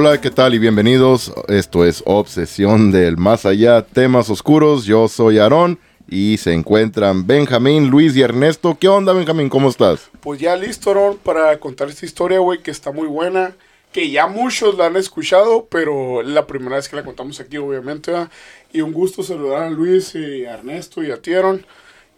Hola, ¿qué tal? Y bienvenidos. Esto es Obsesión del Más Allá, temas oscuros. Yo soy Aarón y se encuentran Benjamín, Luis y Ernesto. ¿Qué onda, Benjamín? ¿Cómo estás? Pues ya listo, Aarón, para contar esta historia, güey, que está muy buena. Que ya muchos la han escuchado, pero la primera vez que la contamos aquí, obviamente. Y un gusto saludar a Luis y a Ernesto y a Tieron.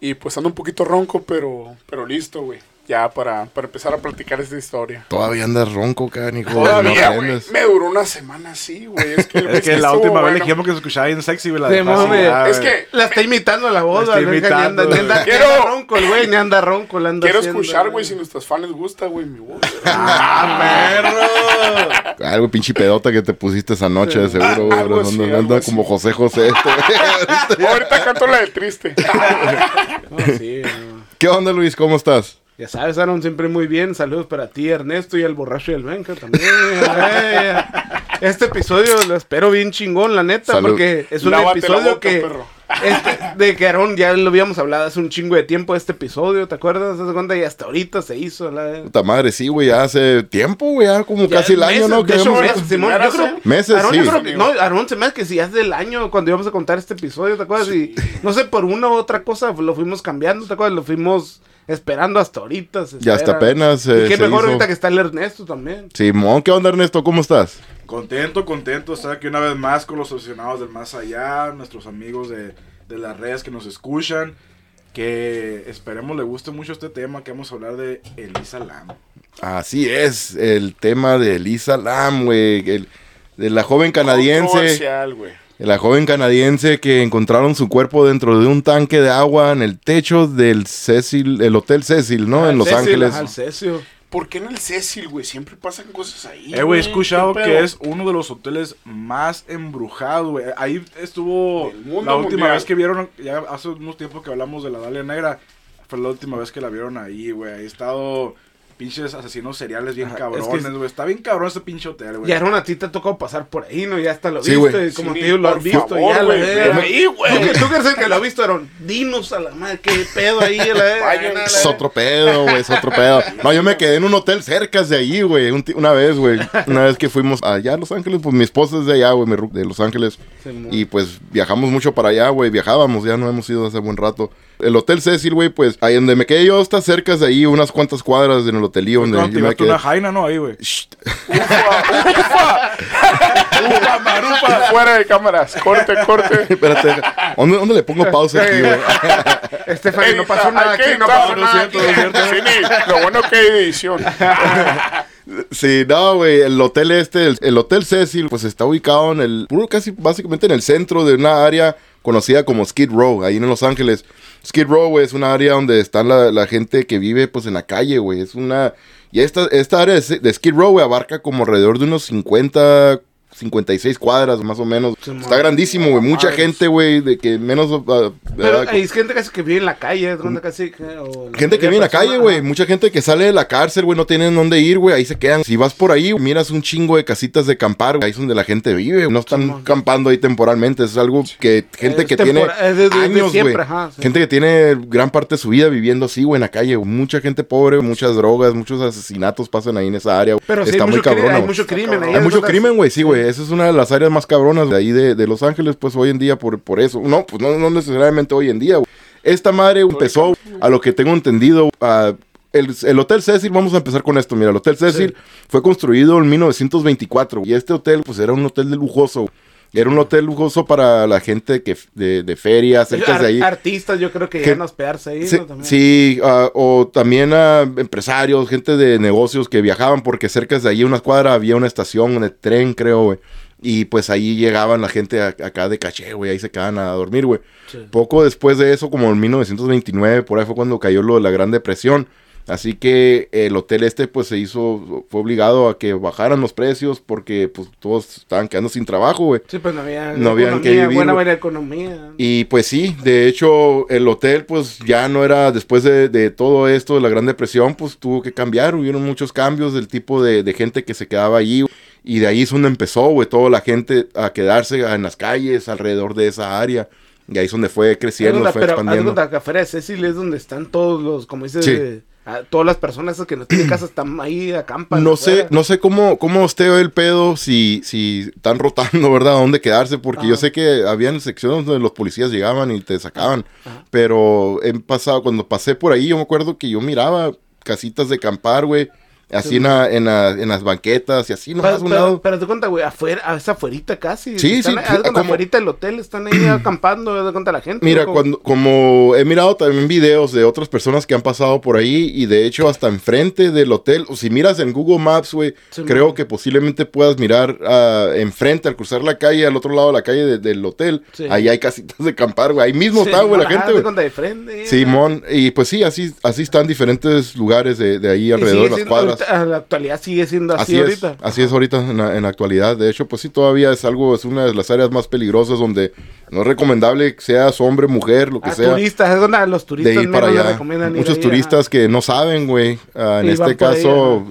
Y pues ando un poquito ronco, pero, pero listo, güey. Ya para, para empezar a platicar esta historia. Todavía andas ronco, canijo. Todavía, No güey. me duró una semana así, güey. Es que, Es que la estuvo última vez bueno. le dijimos que se escuchaba bien sexy, güey. La de fácil, Es güey. que La está imitando a la voz, La está güey, ni anda, imitando, ni anda, güey. ni anda Quiero- ronco el güey, ni anda ronco, la anda Quiero haciendo, escuchar, güey, si nuestros fans les gusta, güey, mi voz. ¡Ah, perro! Algo pinche pedota que te pusiste esa noche, de seguro. güey. algo así, Anda- como José José. Ahorita canto la de triste. No, sí, no. ¿Qué onda, Luis? ¿Cómo estás? Ya sabes, Aaron, siempre muy bien. Saludos para ti, Ernesto, y al borracho del Benja también. Eh, este episodio lo espero bien chingón, la neta, Salud. porque es un Lávate episodio boca, que... perro. este, de que Aaron ya lo habíamos hablado hace un chingo de tiempo este episodio, ¿te acuerdas? ¿Te cuenta? Y hasta ahorita se hizo. La... Puta madre, sí, güey, ya hace tiempo, güey, ya como Ya casi el año, ¿no? Que hecho, hemos- meses, Simón, yo creo, Meses, Aarón, sí. yo creo que, no, Aarón se me hace que si hace del año cuando íbamos a contar este episodio, ¿te acuerdas? Y no sé, por una u otra cosa lo fuimos cambiando, ¿te acuerdas? Lo fuimos esperando hasta ahorita. se Ya hasta apenas, Y eh, qué se mejor hizo. ahorita que está el Ernesto también. Simón, ¿qué onda, Ernesto? ¿Cómo estás? Contento, contento de estar aquí una vez más con los aficionados del más allá, nuestros amigos de, de las redes que nos escuchan. Que esperemos le guste mucho este tema que vamos a hablar de Elisa Lam. Así es, el tema de Lisa Lam, güey, el- de la joven canadiense, Controversial, güey. La joven canadiense que encontraron su cuerpo dentro de un tanque de agua en el techo del Cecil, el Hotel Cecil, ¿no? En Los Cecil, Ángeles. Cecil. ¿Por qué en el Cecil, güey? Siempre pasan cosas ahí. Eh, güey, he escuchado ¿Qué que es uno de los hoteles más embrujados, güey. Ahí estuvo la última mundial. vez que vieron, ya hace unos tiempos que hablamos de la Dalia Negra, fue la última vez que la vieron ahí, güey. Ahí ha estado pinches asesinos seriales bien Ajá, es cabrones, que- güey. Está bien cabrón ese pinche hotel, güey. Y Aaron, a ti te ha tocado pasar por ahí, ¿no? Ya hasta lo Sí, viste, como Sí, te digo, lo has visto favor, ya, la güey, ahí. ¿Tú, que- eres el que lo ha visto, Aaron, dinos a la madre, qué pedo ahí, a la Es otro pedo, güey, es otro pedo. No, yo me quedé en un hotel cerca de ahí, güey, un una vez, güey. Una vez que fuimos allá a Los Ángeles, pues mi esposa es de allá, güey, de Los Ángeles. Y pues viajamos mucho para allá, güey, viajábamos, ya no hemos ido hace buen rato. El Hotel Cecil, güey, pues ahí donde me quedé yo está cerca de ahí, unas cuantas cuadras en el hotelillo donde Cuando te yo me quedé. una jaina, ¿no? Ahí, güey. Shh. Ufa, marufa, fuera de cámaras. Corte, corte. Espérate, ¿dónde, dónde le pongo pausa aquí, güey? Estefany, no pasó nada aquí, no pasó lo nada aquí. lo bueno que hay edición. Sí, no, güey, el hotel este, el, el Hotel Cecil, pues está ubicado en el, puro casi básicamente en el centro de una área conocida como Skid Row, ahí en Los Ángeles. Skid Row, güey, es una área donde está la, gente que vive, pues, en la calle, güey. Es una... Y esta, esta área de, de Skid Row, güey, abarca como alrededor de unos 50... 56 cuadras más o menos. Sí, Está grandísimo, güey. Mucha gente, güey, de que menos... ah, Pero hay gente casi que vive en la calle, casi... o Gente que vive en la calle, güey. Mucha gente que sale de la cárcel, güey, no tienen dónde ir, güey. Ahí se quedan. Si vas por ahí, miras un chingo de casitas de campar, güey. Ahí es donde la gente vive. No están Simón. campando ahí temporalmente. Es algo que gente Es que tiene es años, güey. sí. Gente que tiene gran parte de su vida viviendo así, güey, en la calle. Mucha gente pobre, muchas drogas, muchos asesinatos pasan ahí en esa área. Pero sí, Está hay muy cabrona, hay güey. mucho crimen ahí. Hay mucho crimen, güey, sí, güey. Esa es una de las áreas más cabronas de ahí de, de Los Ángeles, pues hoy en día por, por eso. No, pues no, no necesariamente hoy en día, güey. Esta madre empezó, a lo que tengo entendido, a- el, el Hotel Cecil, vamos a empezar con esto. Mira, el Hotel Cecil fue construido en 1924 y este hotel, pues era un hotel de lujoso. Era un hotel lujoso para la gente que de, de feria, cerca Ar- de ahí. Artistas, yo creo que Que- llegan a hospedarse ahí, Sí, ¿no? También. sí, ah, o también a empresarios, gente de negocios que viajaban porque cerca de ahí, unas cuadras, había una estación de tren, creo, güey. Y pues ahí llegaban la gente a- acá de caché, güey, ahí se quedaban a dormir, güey. Sí. Poco después de eso, como en 1929, por ahí fue cuando cayó lo de la Gran Depresión. Así que el hotel este pues se hizo, fue obligado a que bajaran los precios porque pues todos estaban quedando sin trabajo, güey. Sí, pues no había No habían que vivir, buena economía. Y pues sí, de hecho el hotel pues ya no era, después de, de todo esto, de la Gran Depresión, pues tuvo que cambiar, hubieron muchos cambios del tipo de, de gente que se quedaba allí. Y de ahí es donde empezó, güey, toda la gente a quedarse en las calles alrededor de esa área. Y ahí es donde fue creciendo, de fue pero expandiendo. Cecil es donde están todos los, como dices, Sí. de- a todas las personas esas que no tienen casa están ahí, acampan. No sé, no sé cómo, cómo esté el pedo, si, si están rotando, ¿verdad? A dónde quedarse, porque yo sé que habían secciones donde los policías llegaban y te sacaban. Ajá. Pero he pasado, cuando pasé por ahí, yo me acuerdo que yo miraba casitas de campar, güey. Así Sí, en, la- en, la- en las banquetas y así Pero, nomás un pero, lado. pero te cuenta, güey, afuera, a esa afuerita casi. Sí, están, sí, cuenta, como- afuerita del hotel, están ahí acampando, de cuenta la gente. Mira, cuando, como he mirado también videos de otras personas que han pasado por ahí y de hecho hasta enfrente del hotel, o si miras en Google Maps, güey, Sí, creo man. que posiblemente puedas mirar ah, enfrente al cruzar la calle, al otro lado de la calle de- del hotel, Sí. ahí hay casitas de campar, güey, ahí mismo está, güey, la gente, güey. cuenta de frente. Simón, y pues sí, así, así están diferentes lugares de, de ahí alrededor de las cuadras. A la actualidad sigue siendo así, Así es, ahorita. así es ahorita en la, en la actualidad. De hecho, pues sí, todavía es algo, es una de las áreas más peligrosas donde no es recomendable que seas hombre, mujer, lo que A sea, turistas, es donde los de turistas ir para allá. recomiendan Muchos turistas que no saben, güey. Ah, en este ahí, caso,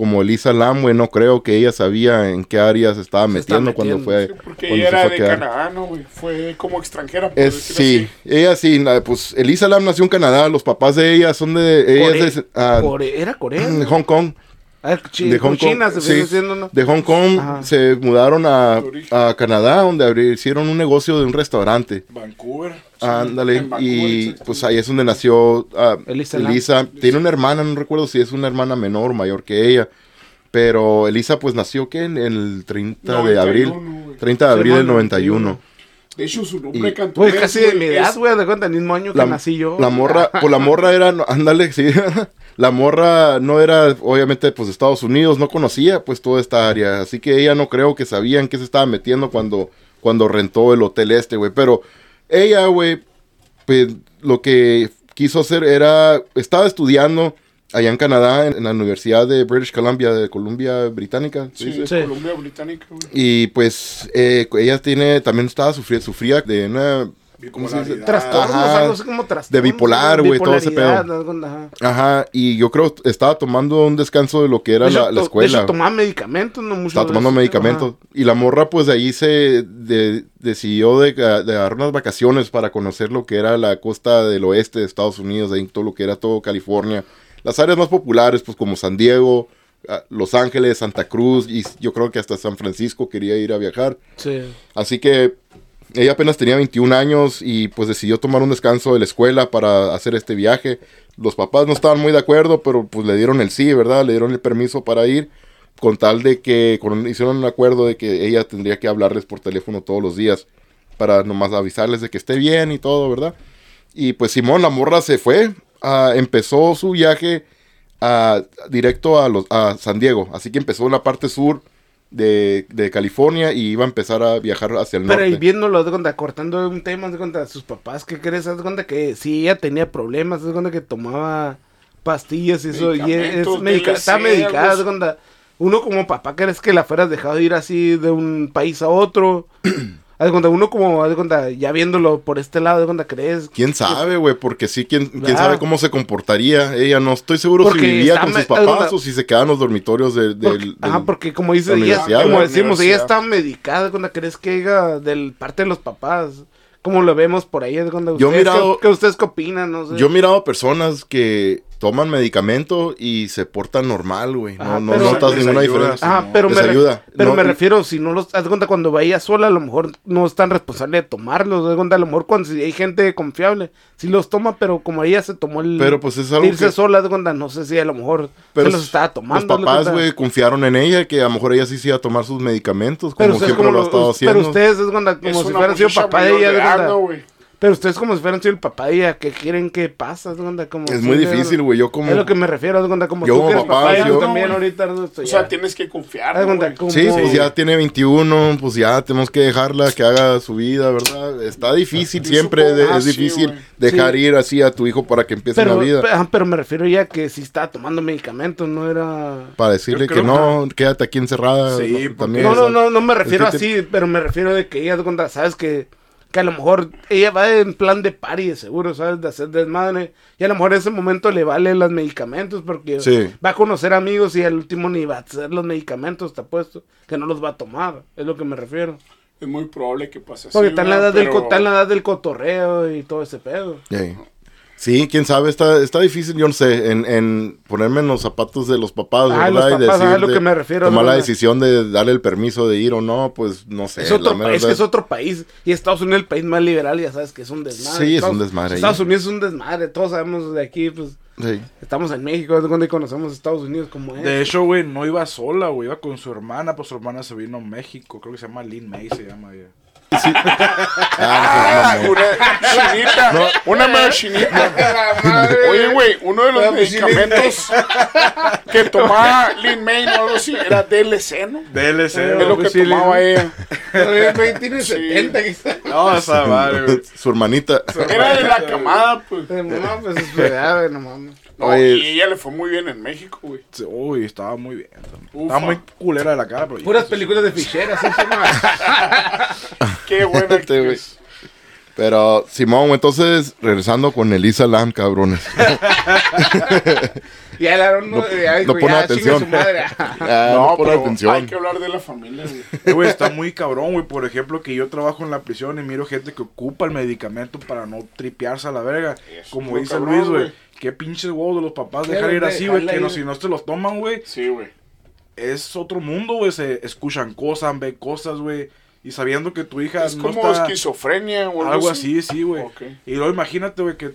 como Elisa Lam, güey, no creo que ella sabía en qué área se estaba Se estaba metiendo cuando fue. metiendo, Sí, porque cuando ella se era de quedar. Canadá, ¿no, güey? Fue como extranjera, por Es, sí, ella sí, pues Elisa Lam nació en Canadá, los papás de ella son de, ella Core- es de, ah, Core- era Corea. de Hong Kong. Ah, de Hong Kong, China se sí. viene siendo, ¿no? De Hong Kong Ajá. se mudaron a, a Canadá, donde abri- hicieron un negocio de un restaurante. Vancouver. Ándale, Vancouver, y pues ahí es donde nació ah, Elisa Elisa. Tiene una hermana, no recuerdo si es una hermana menor o mayor que ella. Pero Elisa pues nació que en el 30 de abril. 91, güey. 30 de Sí, abril del bueno, 91. De hecho, su Y- nombre Pues casi de mi edad, güey, de cuenta, el mismo año que La, nací yo. la morra, pues la morra era, ándale, sí. la morra no era, obviamente, pues de Estados Unidos, no conocía pues toda esta área. Así que ella no creo que sabía en qué se estaba metiendo cuando, cuando rentó el hotel este, güey. Pero ella, güey, pues lo que quiso hacer era, estaba estudiando allá en Canadá, en, en la Universidad de British Columbia, de Columbia Británica. ¿se Sí? Sí. Colombia Británica, güey. Y pues eh, ella tiene, también estaba sufriendo, sufría de una, ¿cómo se dice? Trastornos, Ajá. algo así como trastornos. De bipolar, güey, todo ese pedo. algo, ajá. Ajá, y yo creo que estaba tomando un descanso de lo que era De hecho, la, la De escuela. hecho, tomaba medicamentos, no mucho. estaba de tomando medicamentos. Y la morra, pues de ahí se de- decidió de, de dar unas vacaciones para conocer lo que era la costa del oeste de Estados Unidos, ahí todo lo que era todo California. Las áreas más populares, pues como San Diego, ah, Los Ángeles, Santa Cruz, y yo creo que hasta San Francisco quería ir a viajar. Sí. Así que ella apenas tenía 21 años y pues decidió tomar un descanso de la escuela para hacer este viaje. Los papás no estaban muy de acuerdo, pero pues le dieron el sí, ¿verdad? Le dieron el permiso para ir con tal de que hicieron un acuerdo de que ella tendría que hablarles por teléfono todos los días para nomás avisarles de que esté bien y todo, ¿verdad? Y pues Simón, la morra se fue, ah, empezó su viaje ah, directo a, los, a San Diego, así que empezó en la parte sur de, de California y iba a empezar a viajar hacia el Pero ahí norte. viéndolo, de cuenta, cortando un tema, de cuenta, sus papás, ¿qué crees? Haz de cuenta que si ella tenía problemas, haz de cuenta que tomaba pastillas y eso, y es, Medicamentos, medica- está medicada, de cuenta. Uno como papá, ¿crees que la fueras dejado ir así de un país a otro? Haz de cuenta, uno como, haz de cuenta, ya viéndolo por este lado, haz de cuenta, ¿crees? ¿Quién sabe, güey? Porque sí, ¿quién, quién Ah. sabe cómo se comportaría? Ella no estoy seguro Porque si vivía con sus papás o si se quedaba en los dormitorios de- del... Ajá, del- porque como dice la ella, como decimos, ella está medicada, cuando crees que ella, del parte de los papás, como lo vemos por ahí, es cuando Yo ustedes, mirado- ¿qué, qué ustedes qué opinan? No sé. Yo he mirado personas que toman medicamento y se portan normal, güey. No, Ajá, no pero- notas ninguna ayuda, diferencia. Simón. pero, Les me, re- ayuda. pero No, me y- refiero, si no los, haz de cuenta cuando vaya sola, a lo mejor no es tan responsable de tomarlos, haz de cuenta, a lo mejor cuando si hay gente confiable, si los toma, pero como ella se tomó el Pero pues es algo irse que... sola, haz de cuenta, no sé si a lo mejor Pero se los estaba tomando. Los papás, güey, confiaron en ella, que a lo mejor ella sí se iba a tomar sus medicamentos, pero como ustedes siempre como lo ha estado lo- haciendo. pero ustedes es cuenta, como Es si una fueran sido papá de ella, de Pero ustedes como si fueran sido el papá de ella, ¿qué quieren que pasa? Cuenta, como Es si muy difícil, güey. Yo como... Es lo que me refiero, cuenta, como Yo tú como que papá, papá, yo- también No, ahorita, no sé, O sea, ya. tienes que confiar, güey. como- Sí, pues ya tiene 21, pues ya tenemos que dejarla que haga su vida, ¿verdad? Está difícil Yo siempre, supongo- de- ah, es sí, difícil güey. dejar Sí. ir así a tu hijo para que empiece pero, la vida. pe- ajá, pero me refiero ya que si estaba tomando medicamentos, no era... para decirle que creo no, quédate aquí encerrada. Sí, ¿no? también. No, no, no, no me refiero es que así, pero me refiero de que ella, sabes que, que a lo mejor ella va en plan de party, seguro, ¿sabes? De hacer desmadre. Y a lo mejor en ese momento le vale los medicamentos porque Sí. va a conocer amigos y al último ni va a hacer los medicamentos, te apuesto, que no los va a tomar. Es lo que me refiero. Es muy probable que pase así. Porque está en la edad, ¿verdad? del, co- Pero- está en la edad del cotorreo y todo ese pedo. Sí. Sí, quién sabe, está, está difícil, yo no sé, en, en ponerme en los zapatos de los papás, Ah, ¿verdad? los y papás, ah, decir, es lo de- que me refiero, Tomar ¿no? la decisión de darle el permiso de ir o no, pues no sé. Es otro país, que es otro país. Y Estados Unidos, el país más liberal, ya sabes que es un desmadre. Sí, es Estados- un desmadre ahí. Estados Unidos es un desmadre. Todos sabemos de aquí, pues. Sí. Estamos en México, es donde conocemos Estados Unidos como es. De hecho, güey, no iba sola, güey. Iba con su hermana, pues su hermana se vino a México. Creo que se llama Lynn May, se llama ella. Ah, una chinita. Una medio chinita. Oye, güey, uno de los medicamentos que tomaba Lin May o algo así era DLC, ¿no? DLC, Es lo que sí, tomaba Lin- ella. El güey tiene Sí. 70, quizás. No, esa madre, güey. Su hermanita. Era de la camada, pues. No, pues es verdad, güey, no mames. No, Oye. y ella le fue muy bien en México, güey. Uy, estaba muy bien. Ufa. Estaba muy culera de la cara, pero. Puras películas de ficheras, eso no. Qué buena Este, güey. Pero, Simón, entonces, regresando con Elisa Lam, cabrones. Y el Aaron no, No- ya no pone ya, atención. su madre. Ah, No, no, pone atención. hay que hablar de la familia, güey. Eh, güey, está muy cabrón, güey. Por ejemplo, que yo trabajo en la prisión y miro gente que ocupa el medicamento para no tripearse a la verga. Eso Como dice cabrón, Luis, güey. güey. Qué pinches huevos de los papás dejar ir así, güey. Que no, si no te los toman, güey. Sí, güey. Es otro mundo, güey. Se escuchan cosas, ven cosas, güey. Y sabiendo que tu hija Es no como está... esquizofrenia o Algo así, sí, güey. Y luego imagínate, güey, que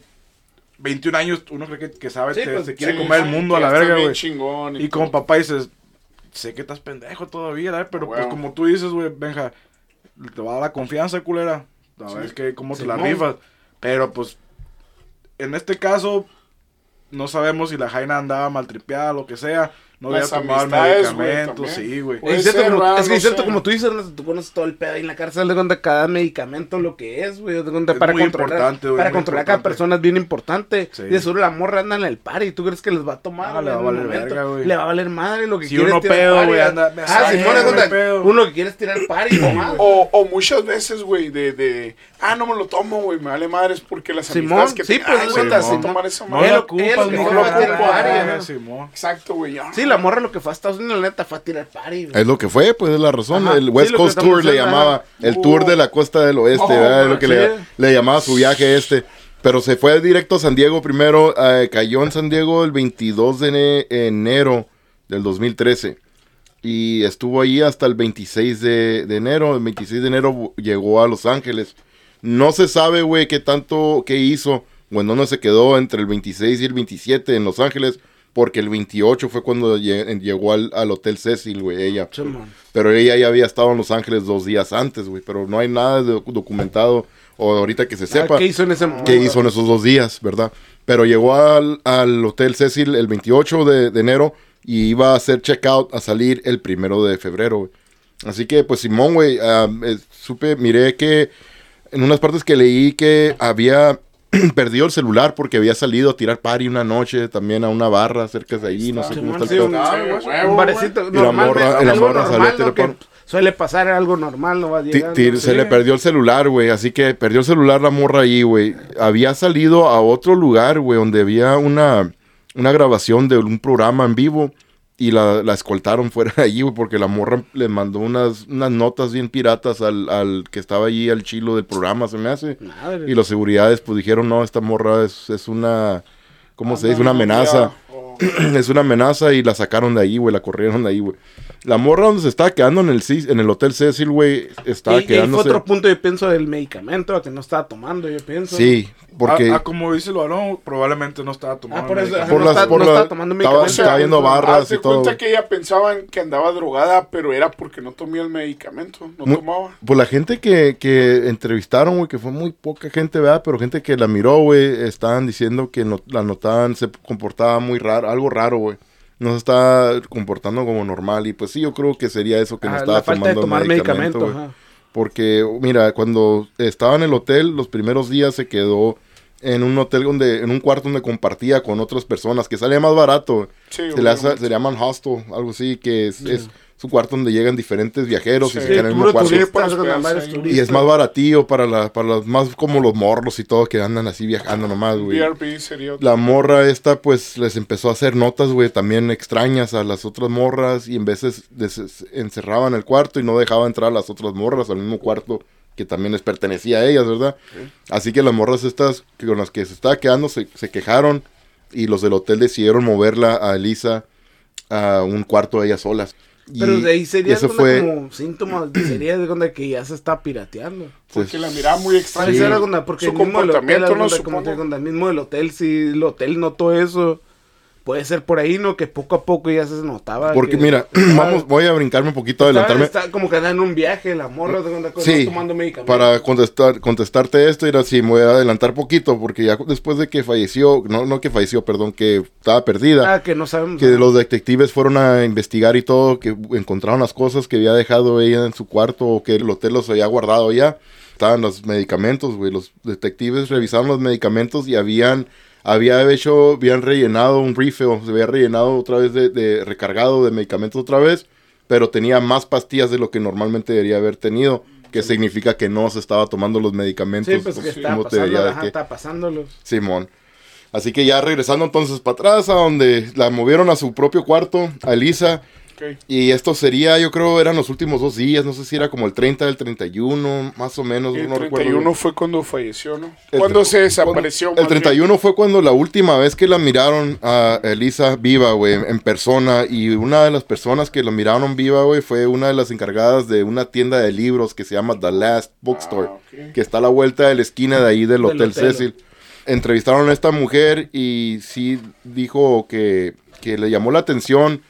21 años uno cree que, que sabe, Sí, te- pues, se quiere Sí, comer el mundo a la verga, güey. Y como papá dices, sé que estás pendejo todavía, ¿verdad? Pero pues como tú dices, güey, Benja, te va a dar la confianza, culera. A Sí. ver que, cómo te la rifas. Pero pues, en este caso, no sabemos si la Jaina andaba maltripeada, lo que sea. No había Las tomado el amistades, güey, medicamento, también. sí, güey. Es cierto, ser, como, ¿verdad? es que No es cierto, como tú dices, tú conoces todo el pedo ahí en la cárcel, de cuenta cada medicamento lo que es, güey, de cuenta Es para muy controlar, para muy controlar a cada persona es bien importante. Sí. Y de seguro la morra anda en el par y tú crees que les va a tomar, Ah, le va a valer verga, güey. Le va a valer madre lo que Si quiere uno es tirar pedo, güey, ah. anda- Ah, si cuenta, uno que quiere es tirar party, nomás. O, o muchas veces, güey, de, ah, no me lo tomo, güey, me vale madres porque las Simón, amistades que sí, pues, ay, es güey, verdad, no voy a Simón. tomar esa No lo ocupas, no lo ocupas. Exacto, güey, ya. Sí, la morra lo que fue a Estados Unidos, la neta, fue a tirar party, güey. Es lo que fue, pues es la razón. Ajá, El West Coast Tour le llamaba. El tour de la costa del oeste, Oh, ¿verdad? Es lo que sí. le, le llamaba su viaje este. Pero se fue directo a San Diego primero. eh, cayó en San Diego el 22 de ene- enero del 2013. Y estuvo ahí hasta el 26 de, de enero. El 26 de enero llegó a Los Ángeles. No se sabe, güey, qué tanto, qué hizo. O en dónde se quedó entre el 26 y el 27 en Los Ángeles. Porque el 28 fue cuando lle- llegó al, al Hotel Cecil, güey, ella. Pero ella ya había estado en Los Ángeles dos días antes, güey. Pero no hay nada documentado o ahorita que se sepa Ah, ¿Qué hizo en ese momento? qué hizo en esos dos días, ¿verdad? Pero llegó al, al Hotel Cecil el 28 de, de enero y iba a hacer checkout a salir el primero de febrero, güey. Así que, pues, Simón, güey, ah, eh, supe, miré que en unas partes que leí que había perdido el celular porque había salido a tirar party una noche también a una barra cerca de ahí, no sé cómo está el un, pedo. Sí, huevo, un barecito Y la normal, morra- la salió a suele pasar algo normal, no va ti- Se le perdió el celular, güey. Así que perdió el celular la morra ahí, güey. Había salido a otro lugar, güey, donde había una, una grabación de un programa en vivo. Y la, la escoltaron fuera de allí, güey, porque la morra le mandó unas, unas notas bien piratas al, al que estaba allí, al chilo del programa, se me hace. Madre. Y los seguridades, pues dijeron, no, esta morra es, es una, ¿cómo se dice? Una amenaza. Oh, es una amenaza y la sacaron de ahí, güey, la corrieron de ahí, güey. La morra donde se estaba quedando en el, Cis- en el Hotel Cecil, güey, estaba y, y ahí fue quedándose. otro punto, yo pienso, del medicamento que no estaba tomando, yo pienso. Sí, porque Ah, ah, como dice el varón, probablemente no estaba tomando Ah, por eso, por no las está- por no la- estaba tomando estaba, medicamento. estaba viendo barras y todo. cuenta que ella pensaban que andaba drogada, pero era porque no tomía el medicamento, no Mu- tomaba. Pues la gente que, que entrevistaron, güey, que fue muy poca gente, ¿verdad? Pero gente que la miró, güey, estaban diciendo que no, la notaban, se comportaba muy raro, algo raro, güey. No se está comportando como normal. Y pues sí, yo creo que sería eso que no Ah, estaba la falta de tomando tomar medicamento. ajá. Porque, mira, cuando estaba en el hotel, los primeros días se quedó en un hotel donde, en un cuarto donde compartía con otras personas, que salía más barato. Sí, se, le hace- se llaman hostel, algo así, que es, es su cuarto donde llegan diferentes viajeros Sí. y se quedan en el mismo cuarto. Y es más baratillo para, la, para los más como los morros y todo que andan así viajando nomás, güey. La morra esta, pues, les empezó a hacer notas, güey, también extrañas a las otras morras y en veces les encerraban el cuarto y no dejaba entrar a las otras morras al mismo cuarto que también les pertenecía a ellas, ¿verdad? Así que las morras estas con las que se estaba quedando se, se quejaron y los del hotel decidieron moverla a Elisa a un cuarto de ellas solas. Pero de ahí sería eso fue, como síntomas, sería de donde que ya se está pirateando. pues, Porque la miraba muy extraña. Alguna- porque Su el mismo del hotel, comportamiento, no te supongo. digo, el mismo del hotel, si el hotel notó eso, puede ser por ahí, ¿no? Que poco a poco ya se notaba. porque que- mira, vamos, voy a brincarme un poquito, adelantarme. está como que anda en un viaje, la morra, de Sí, tomando medicamentos. para contestar, contestarte esto, era así, me voy a adelantar poquito, porque ya después de que falleció, no, no que falleció, perdón, que estaba perdida, Ah, que no sabemos. que los detectives fueron a investigar y todo, que encontraron las cosas que había dejado ella en su cuarto o que el hotel los había guardado ya. Estaban los medicamentos, güey. Los detectives revisaron los medicamentos y habían, había hecho, habían rellenado un refill, se había rellenado otra vez de, de recargado de medicamentos otra vez, pero tenía más pastillas de lo que normalmente debería haber tenido, que significa que no se estaba tomando los medicamentos Sí, pues que pues, está pasando, ajá, que- está pasándolos. Simón. Así que ya regresando entonces para atrás, a donde la movieron a su propio cuarto, a Elisa. Y esto sería, yo creo, eran los últimos dos días, no sé si era como el 30 del 31, más o menos, el no recuerdo. 31 bien. fue cuando falleció, ¿no? El- Cuando se desapareció. El más bien. 31 fue cuando la última vez que la miraron a Elisa viva, güey, en persona. Y una de las personas que la miraron viva, güey, fue una de las encargadas de una tienda de libros que se llama The Last Bookstore, Ah, que está a la vuelta de la esquina de ahí del, Del Hotel hotel. Cecil. Entrevistaron a esta mujer y sí dijo que, que le llamó la atención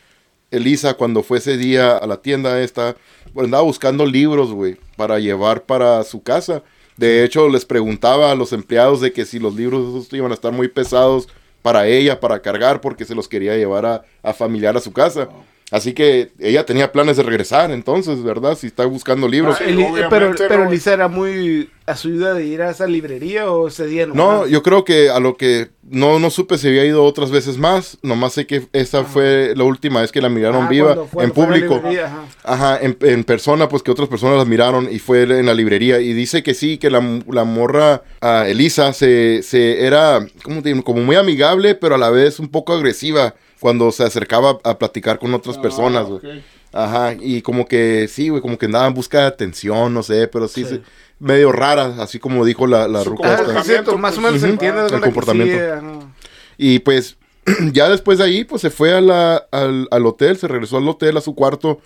Elisa cuando fue ese día a la tienda esta, pues andaba buscando libros, güey, para llevar para su casa. De hecho, les preguntaba a los empleados de que si los libros esos iban a estar muy pesados para ella, para cargar, porque se los quería llevar a, a familiar a su casa. Así que ella tenía planes de regresar, entonces, ¿verdad? Si está buscando libros. Ah, obviamente pero no, pero. Lisa era muy a su idea de ir a esa librería o ese día No, yo creo que a lo que no, no supe si había ido otras veces más. Nomás sé que esa fue la última vez que la miraron Ah, viva cuando fue- en público. librería, ajá. Ajá, en, en persona, pues que otras personas las miraron y fue en la librería. Y dice que sí, que la, la morra ah, Elisa se, se era ¿cómo te digo? como muy amigable, pero a la vez un poco agresiva cuando se acercaba a platicar con otras personas. Ah, güey. ok. Ajá, y como que sí, güey, como que andaba en busca de atención, no sé, pero sí, Sí. se- medio rara, así como dijo la, la Su ruca Ah, esta. sí, es cierto, más o menos se Ujú. entiende de El sí, comportamiento. Y pues ya después de ahí, pues se fue a la- al, al hotel, se regresó al hotel, a su cuarto.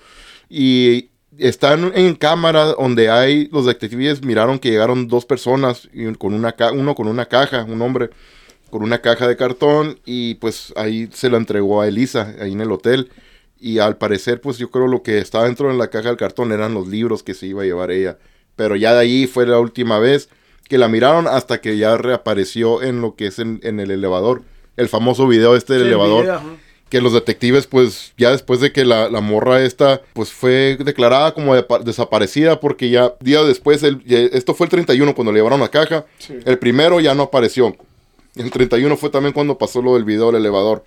Y están en cámara donde hay, los detectives miraron que llegaron dos personas, y con una ca- uno con una caja, un hombre con una caja de cartón. Y pues ahí se la entregó a Elisa, ahí en el hotel. Y al parecer, pues yo creo lo que estaba dentro de la caja del cartón eran los libros que se iba a llevar ella. Pero ya de ahí fue la última vez que la miraron hasta que ya reapareció en lo que es en, en el elevador. El famoso video este del Sí, elevador. Que los detectives, pues, ya después de que la, la morra esta, pues, fue declarada como de- desaparecida porque ya, día después, el- esto fue el 31 cuando le llevaron la caja. Sí. El primero ya no apareció. El 31 fue también cuando pasó lo del video del elevador.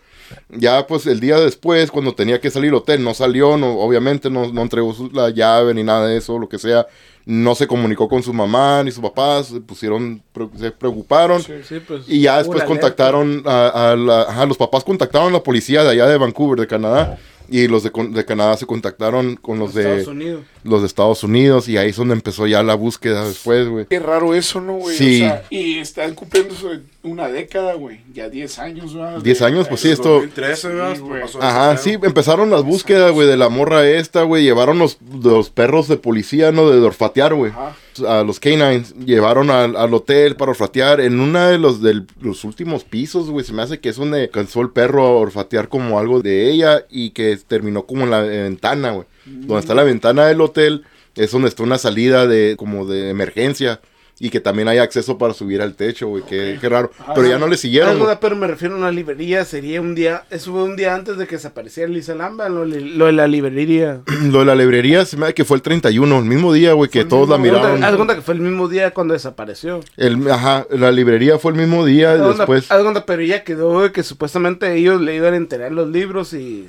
Ya, pues, el día después, cuando tenía que salir al hotel, no salió, no, obviamente no, no entregó su- la llave ni nada de eso, lo que sea. No se comunicó con su mamá ni sus papás, se pusieron, se preocuparon. Sí. Sí, pues, Y ya después contactaron a, a la- los papás contactaron a la policía de allá de Vancouver, de Canadá. Y los de, con- de Canadá se contactaron con los de Estados Unidos. los de Estados Unidos. Y ahí es donde empezó ya la búsqueda después, güey. Qué raro eso, ¿no, güey? Sí. O sea, y están cumpliendo una década, güey. Ya 10 años, ¿verdad? 10 De- años, pues sí, esto- 2013, ¿verdad? Sí, güey. Ajá, sí, empezaron las búsquedas, güey, de la morra esta, güey. Llevaron los, los perros de policía, ¿no? De olfatear, güey. Ajá. A los canines. Llevaron al, al hotel para olfatear. En uno de los, del- los últimos pisos, güey, se me hace que es donde cansó el perro a olfatear como algo de ella y que terminó como en la ventana, güey. Donde está la ventana del hotel es donde está una salida de como de emergencia. Y que también hay acceso para subir al techo, güey. Qué, qué raro. Pero ya no le siguieron. Ah, no, güey. pero me refiero a una librería, sería un día, eso fue un día antes de que desapareciera Lisa Lamba, lo, lo de la librería. Lo de la librería se me hace que fue el 31, el mismo día, güey, que todos la miraron. Haz cuenta que fue el mismo día cuando desapareció. El, ajá, la librería fue el mismo día después. haz cuenta, pero ya quedó de que supuestamente ellos le iban a enterar los libros y,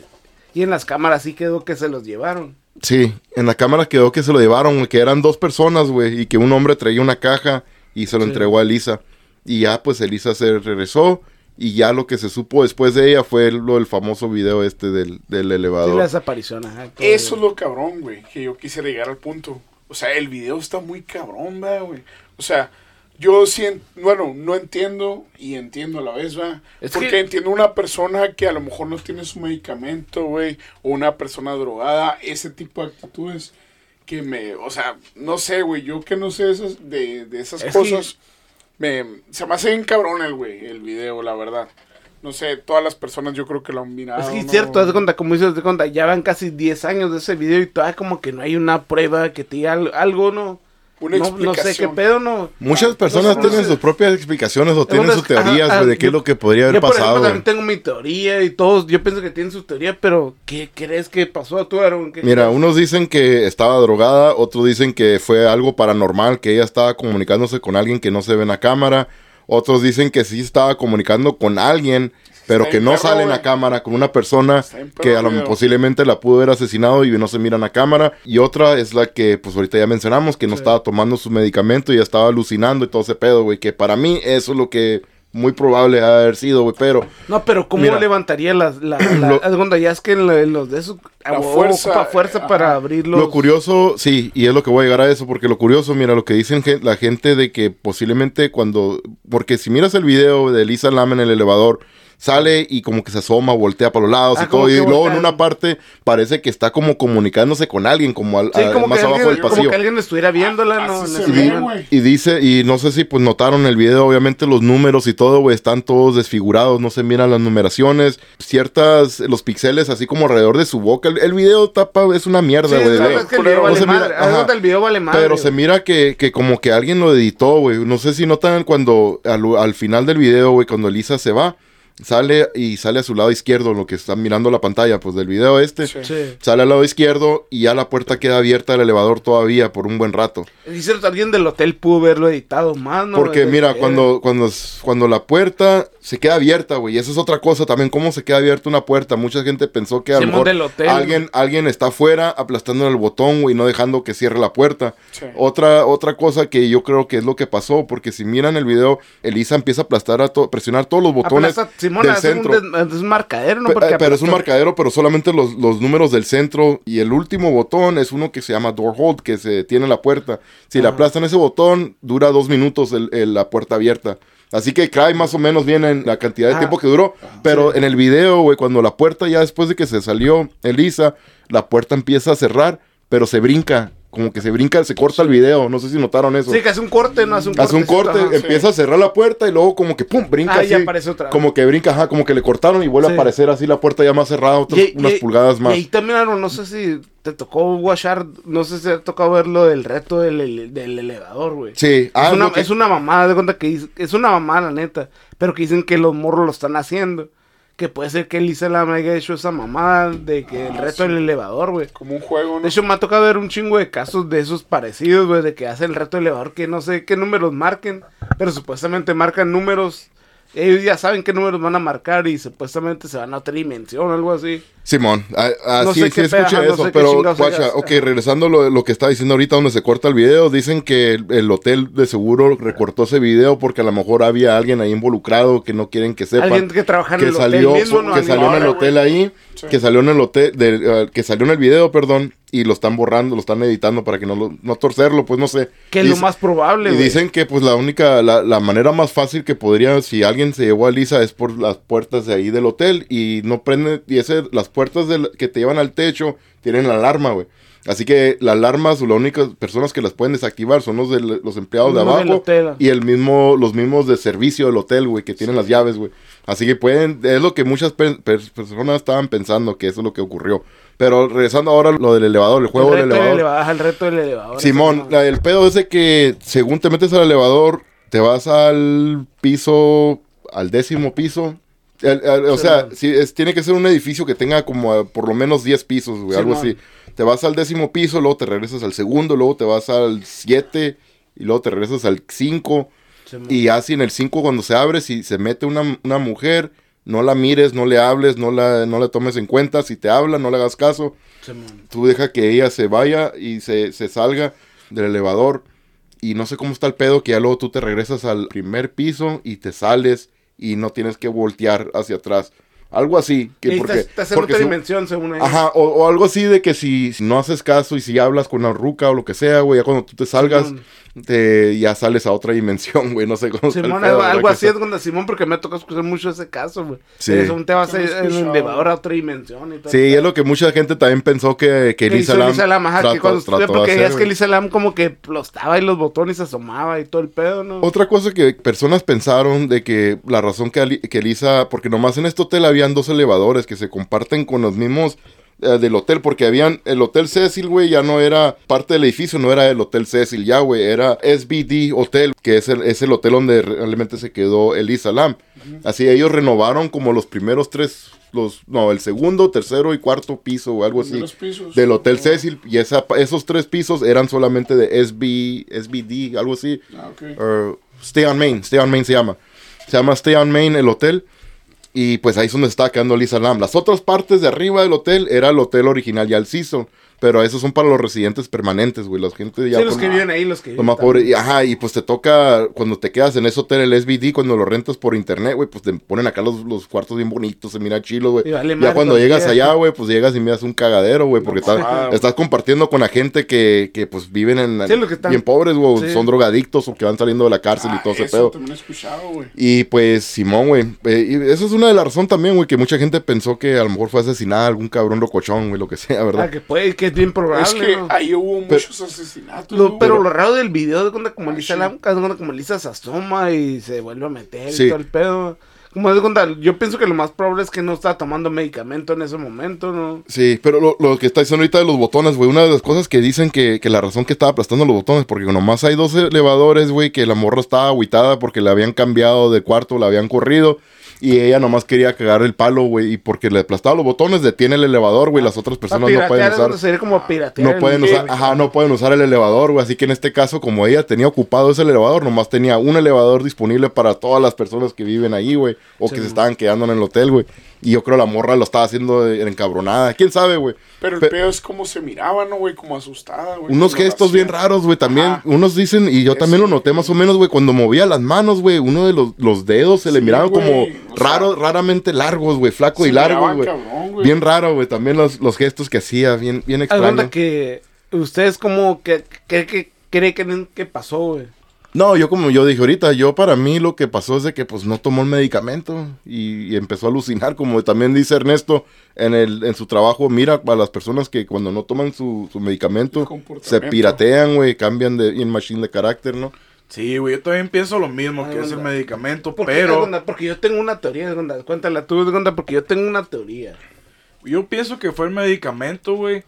y en las cámaras sí quedó que se los llevaron. Sí, en la cámara quedó que se lo llevaron, güey, que eran dos personas, güey, y que un hombre traía una caja y se lo Sí. entregó a Elisa. Y ya, pues, Elisa se regresó y ya lo que se supo después de ella fue lo del famoso video este del, del Sí, elevador. la desaparición, ajá. Eso es lo cabrón, güey. Que yo quisiera llegar al punto. O sea, el video está muy cabrón, ¿verdad, güey. O sea, yo siento, bueno, no entiendo y entiendo a la vez. Es Porque que- entiendo una persona que a lo mejor no tiene su medicamento, güey, o una persona drogada, ese tipo de actitudes que me, o sea, no sé, güey, yo que no sé esas, de, de esas Es que- cosas, me, se me hace bien cabrón el, güey, el video, la verdad. No sé, todas las personas yo creo que lo han mirado. Es que es ¿no? cierto, haz de cuenta, como dices, de cuenta, ya van casi 10 años de ese video y todavía como que no hay una prueba que te diga al- algo, ¿no? Una no, no sé qué pedo, ¿no? Muchas personas no tienen sus propias explicaciones o tienen sus teorías, de ajá, qué es lo que podría haber Yo, por ejemplo, pasado, también tengo mi teoría y todos, yo pienso que tienen su teoría, pero ¿qué crees que pasó tú, Aaron? ¿Qué Mira, crees? unos dicen que estaba drogada, otros dicen que fue algo paranormal, que ella estaba comunicándose con alguien que no se ve en la cámara, otros dicen que sí estaba comunicando con alguien, pero que no perro, sale en la güey. cámara, con una persona que a lo posiblemente la pudo haber asesinado y no se mira en la cámara, y otra es la que pues ahorita ya mencionamos, que no Sí. estaba tomando su medicamento y ya estaba alucinando y todo ese pedo, güey, que para mí eso es lo que muy probable ha haber sido, güey, pero No, pero ¿cómo Mira. levantaría las, la, la, cuenta, ya es que en, la- en los de esos a La fuerza, ocupa fuerza ajá. para abrirlos. Lo curioso, sí, y es lo que voy a llegar a eso, porque lo curioso, mira, lo que dicen la gente de que posiblemente cuando, porque si miras el video de Lisa Lam en el elevador, sale y como que se asoma, voltea para los lados Ah, y como todo, y luego en una parte parece que está como comunicándose con alguien, como al, Sí, a- como, más abajo alguien, del como pasillo. que alguien estuviera viéndola, ¿no? Así En se ese ve. Y dice, y no sé si pues notaron el video, obviamente los números y todo, güey, están todos desfigurados, no se miran las numeraciones, ciertas, los píxeles así como alrededor de su boca. El, el video tapa, es una mierda, Sí, güey. no, de- es que el video no vale mira- ajá. el video vale madre. Pero se mira que, que como que alguien lo editó, güey. No sé si notan cuando al, al final del video, güey, cuando Elisa se va, sale y sale a su lado izquierdo, lo que está mirando la pantalla, pues del video este. Sí. Sí. Sale al lado izquierdo y ya la puerta queda abierta del elevador todavía por un buen rato. Cierto, alguien del hotel pudo haberlo editado más, ¿no? Porque mira, cuando, cuando, cuando la puerta se queda abierta, güey, esa es otra cosa también, cómo se queda abierta una puerta. Mucha gente pensó que a lo mejor del hotel. alguien, alguien está afuera aplastando el botón, güey, no dejando que cierre la puerta. Sí. Otra, otra cosa que yo creo que es lo que pasó, porque si miran el video, Elisa empieza a aplastar a to- presionar todos los botones Aplasta- Simón, del hace un des- es un marcadero, ¿no? Porque eh, pero es un marcadero, pero solamente los, los números del centro. Y el último botón es uno que se llama door hold, que se tiene en la puerta. Si le aplastan ese botón, dura dos minutos el- el- la puerta abierta. Así que cae más o menos bien en la cantidad de Ah. tiempo que duró. Pero en el video, güey, cuando la puerta ya después de que se salió Elisa, la puerta empieza a cerrar, pero se brinca. Como que se brinca, se corta el video. No sé si notaron eso. Sí, que hace un corte, ¿no? Hace un corte. Hace un corte, ajá. empieza a cerrar la puerta y luego como que pum, brinca Ah, así. aparece otra. Como que brinca, ajá, como que le cortaron y vuelve Sí. a aparecer así la puerta ya más cerrada, otras, Y- unas y- pulgadas más. Y ahí también, Aaron, no sé si te tocó watchar, no sé si te ha tocado ver lo del reto del, del elevador, güey. Sí, ah, es, una, que- es una mamada, de cuenta que es una mamada, la neta. Pero que dicen que los morros lo están haciendo. Que puede ser que Lisa Lam haya hecho esa mamada de que el Ah, reto sí. del elevador, güey. Como un juego, ¿no? De hecho, me ha tocado ver un chingo de casos de esos parecidos, güey, de que hace el reto del elevador que no sé qué números marquen, pero supuestamente marcan números. Ellos ya saben qué números van a marcar y supuestamente se van a otra dimensión o algo así. Simón, ah, ah, No sí, sé sí escuché no eso, pero guacha, ok, regresando a lo, lo que estaba diciendo ahorita donde se corta el video, dicen que el, el hotel de seguro recortó ese video porque a lo mejor había alguien ahí involucrado que no quieren que sepan. Alguien que trabaja en que el salió, hotel mismo, ¿no? que salió en el hotel ahí, Sí. que salió en el hotel, del, eh, que salió en el video, perdón, y lo están borrando, lo están editando para que no, lo- no torcerlo, pues no sé. Que es lo más probable, Y dicen que pues la única, la, la manera más fácil que podría, si alguien se llevó a Lisa, es por las puertas de ahí del hotel y no prende, y ese, las puertas del- que te llevan al techo tienen la alarma, güey. Así que las alarmas, las únicas personas que las pueden desactivar son los de los empleados de abajo y el mismo, los mismos de servicio del hotel, güey, que tienen las llaves, güey. Así que pueden, es lo que muchas pe- per- personas estaban pensando que eso es lo que ocurrió. Pero regresando ahora a lo del elevador, el juego el del elevador. ajá, el reto del elevador. Simón, la- el pedo es de que según te metes al elevador, te vas al piso, al décimo piso. El- o sea, si es, tiene que ser un edificio que tenga como eh, por lo menos 10 pisos, güey, algo así. Te vas al décimo piso, luego te regresas al segundo, luego te vas al 7 y luego te regresas al 5. Y así en el 5 cuando se abre, si se mete una, una mujer, no la mires, no le hables, no la, no la tomes en cuenta. Si te habla, no le hagas caso tú deja que ella se vaya y se, se salga del elevador y no sé cómo está el pedo que ya luego tú te regresas al primer piso y te sales y no tienes que voltear hacia atrás. Algo así. Que Y porque, otra dimensión, según. Ajá, o, o algo así de que si, si no haces caso y si hablas con la ruca o lo que sea, güey, ya cuando tú te salgas. Te, ya sales a otra dimensión, güey, no sé cómo Simón, pedo, algo, así es con Simón porque me toca escuchar mucho ese caso, güey. Sí. Es un te vas Que a no he ir en el escuchado. elevador a otra dimensión y todo. Sí, es lo que mucha gente también pensó que, que que Elisa Lam, Elisa Lam, ajá, que cuando estuve, trató porque hacer, es que. Elisa Lam como que explotaba y los botones se asomaba y todo el pedo, ¿no? Otra cosa que personas pensaron de que la razón que, Ali- que Elisa, porque nomás en este hotel habían dos elevadores que se comparten con los mismos eh, del hotel, porque habían, el Hotel Cecil, güey, ya no era parte del edificio, no era el Hotel Cecil ya, güey, era SBD Hotel, que es el, es el hotel donde realmente se quedó Elisa Lam. Así ellos renovaron como los primeros tres, los, no, el segundo, tercero y cuarto piso o algo así. Primeros pisos. Del Hotel Ah, Cecil, y esa, esos tres pisos eran solamente de SB, SBD, algo así. Ah. Uh, Stay on Main, Stay on Main se llama. Se llama Stay on Main el hotel. Y pues ahí es donde estaba quedando Lisa Lam. Las otras partes de arriba del hotel era el hotel original ya el Season. Pero esos son para los residentes permanentes, güey. La gente ya. sí, los por- que viven ahí, los que lo viven más. Y, ajá, y pues te toca, cuando te quedas en ese hotel, el SBD, cuando lo rentas por internet, güey, pues te ponen acá los, los cuartos bien bonitos, se mira chilo, güey. Vale ya cuando llegas allá, güey, pues llegas y miras un cagadero, güey, porque estás, Ah, estás compartiendo con la gente que, que pues viven en Sí, los que están- bien pobres, güey, Sí. son drogadictos o que van saliendo de la cárcel Ah, y todo ese pedo. también he escuchado, güey. Y pues, Simón, güey. eh, y eso es una de las razones también, güey, que mucha gente pensó que a lo mejor fue asesinada algún cabrón locochón, güey, lo que sea, ¿verdad? Ah, que puede, que es bien probable, Es que ¿no? ahí hubo muchos asesinatos. Lo- ¿no, pero lo raro del video de cuando como Lisa sí. Es cuando como Lisa se asoma y se vuelve a meter Sí. y todo el pedo. Como es cuando, yo pienso que lo más probable es que no estaba tomando medicamento en ese momento, ¿no? Sí, pero lo, lo que está diciendo ahorita de los botones, güey, una de las cosas que dicen que, que la razón que estaba aplastando los botones, porque nomás hay dos elevadores, güey, que la morra estaba agüitada porque le habían cambiado de cuarto, la habían corrido, y ella nomás quería cagar el palo, güey, y porque le aplastaba los botones, detiene el elevador, güey, las otras personas no pueden usar... sería como. No pueden usar, ajá, no pueden usar el elevador, güey. Así que en este caso, como ella tenía ocupado ese elevador, nomás tenía un elevador disponible para todas las personas que viven ahí, güey. O que se estaban quedando en el hotel, güey. Y yo creo la morra lo estaba haciendo de- encabronada. ¿Quién sabe, güey? Pero el Pe- pedo es como se miraba, ¿no, güey? Como asustada, güey. Unos gestos bien raros, güey, también. Ajá. Unos dicen, y yo Eso, también lo noté güey. más o menos, güey, cuando movía las manos, güey, uno de los, los dedos se le miraban como o sea, raro, raramente largos, güey, flaco se y miraban güey. Bien raro, güey, también los, los gestos que hacía, bien, bien extraño. que ustedes como que que que cree que, que pasó, güey. No, yo como yo dije ahorita, yo para mí lo que pasó es de que pues no tomó el medicamento y, y empezó a alucinar, como también dice Ernesto en el en su trabajo, mira a las personas que cuando no toman su, su medicamento se piratean, güey, cambian de in machine de carácter, ¿no? Sí, güey, yo también pienso lo mismo, Ay, que es el medicamento, ¿Por qué, pero? Porque yo tengo una teoría. Cuéntala tú, porque yo tengo una teoría. yo pienso que fue el medicamento, güey.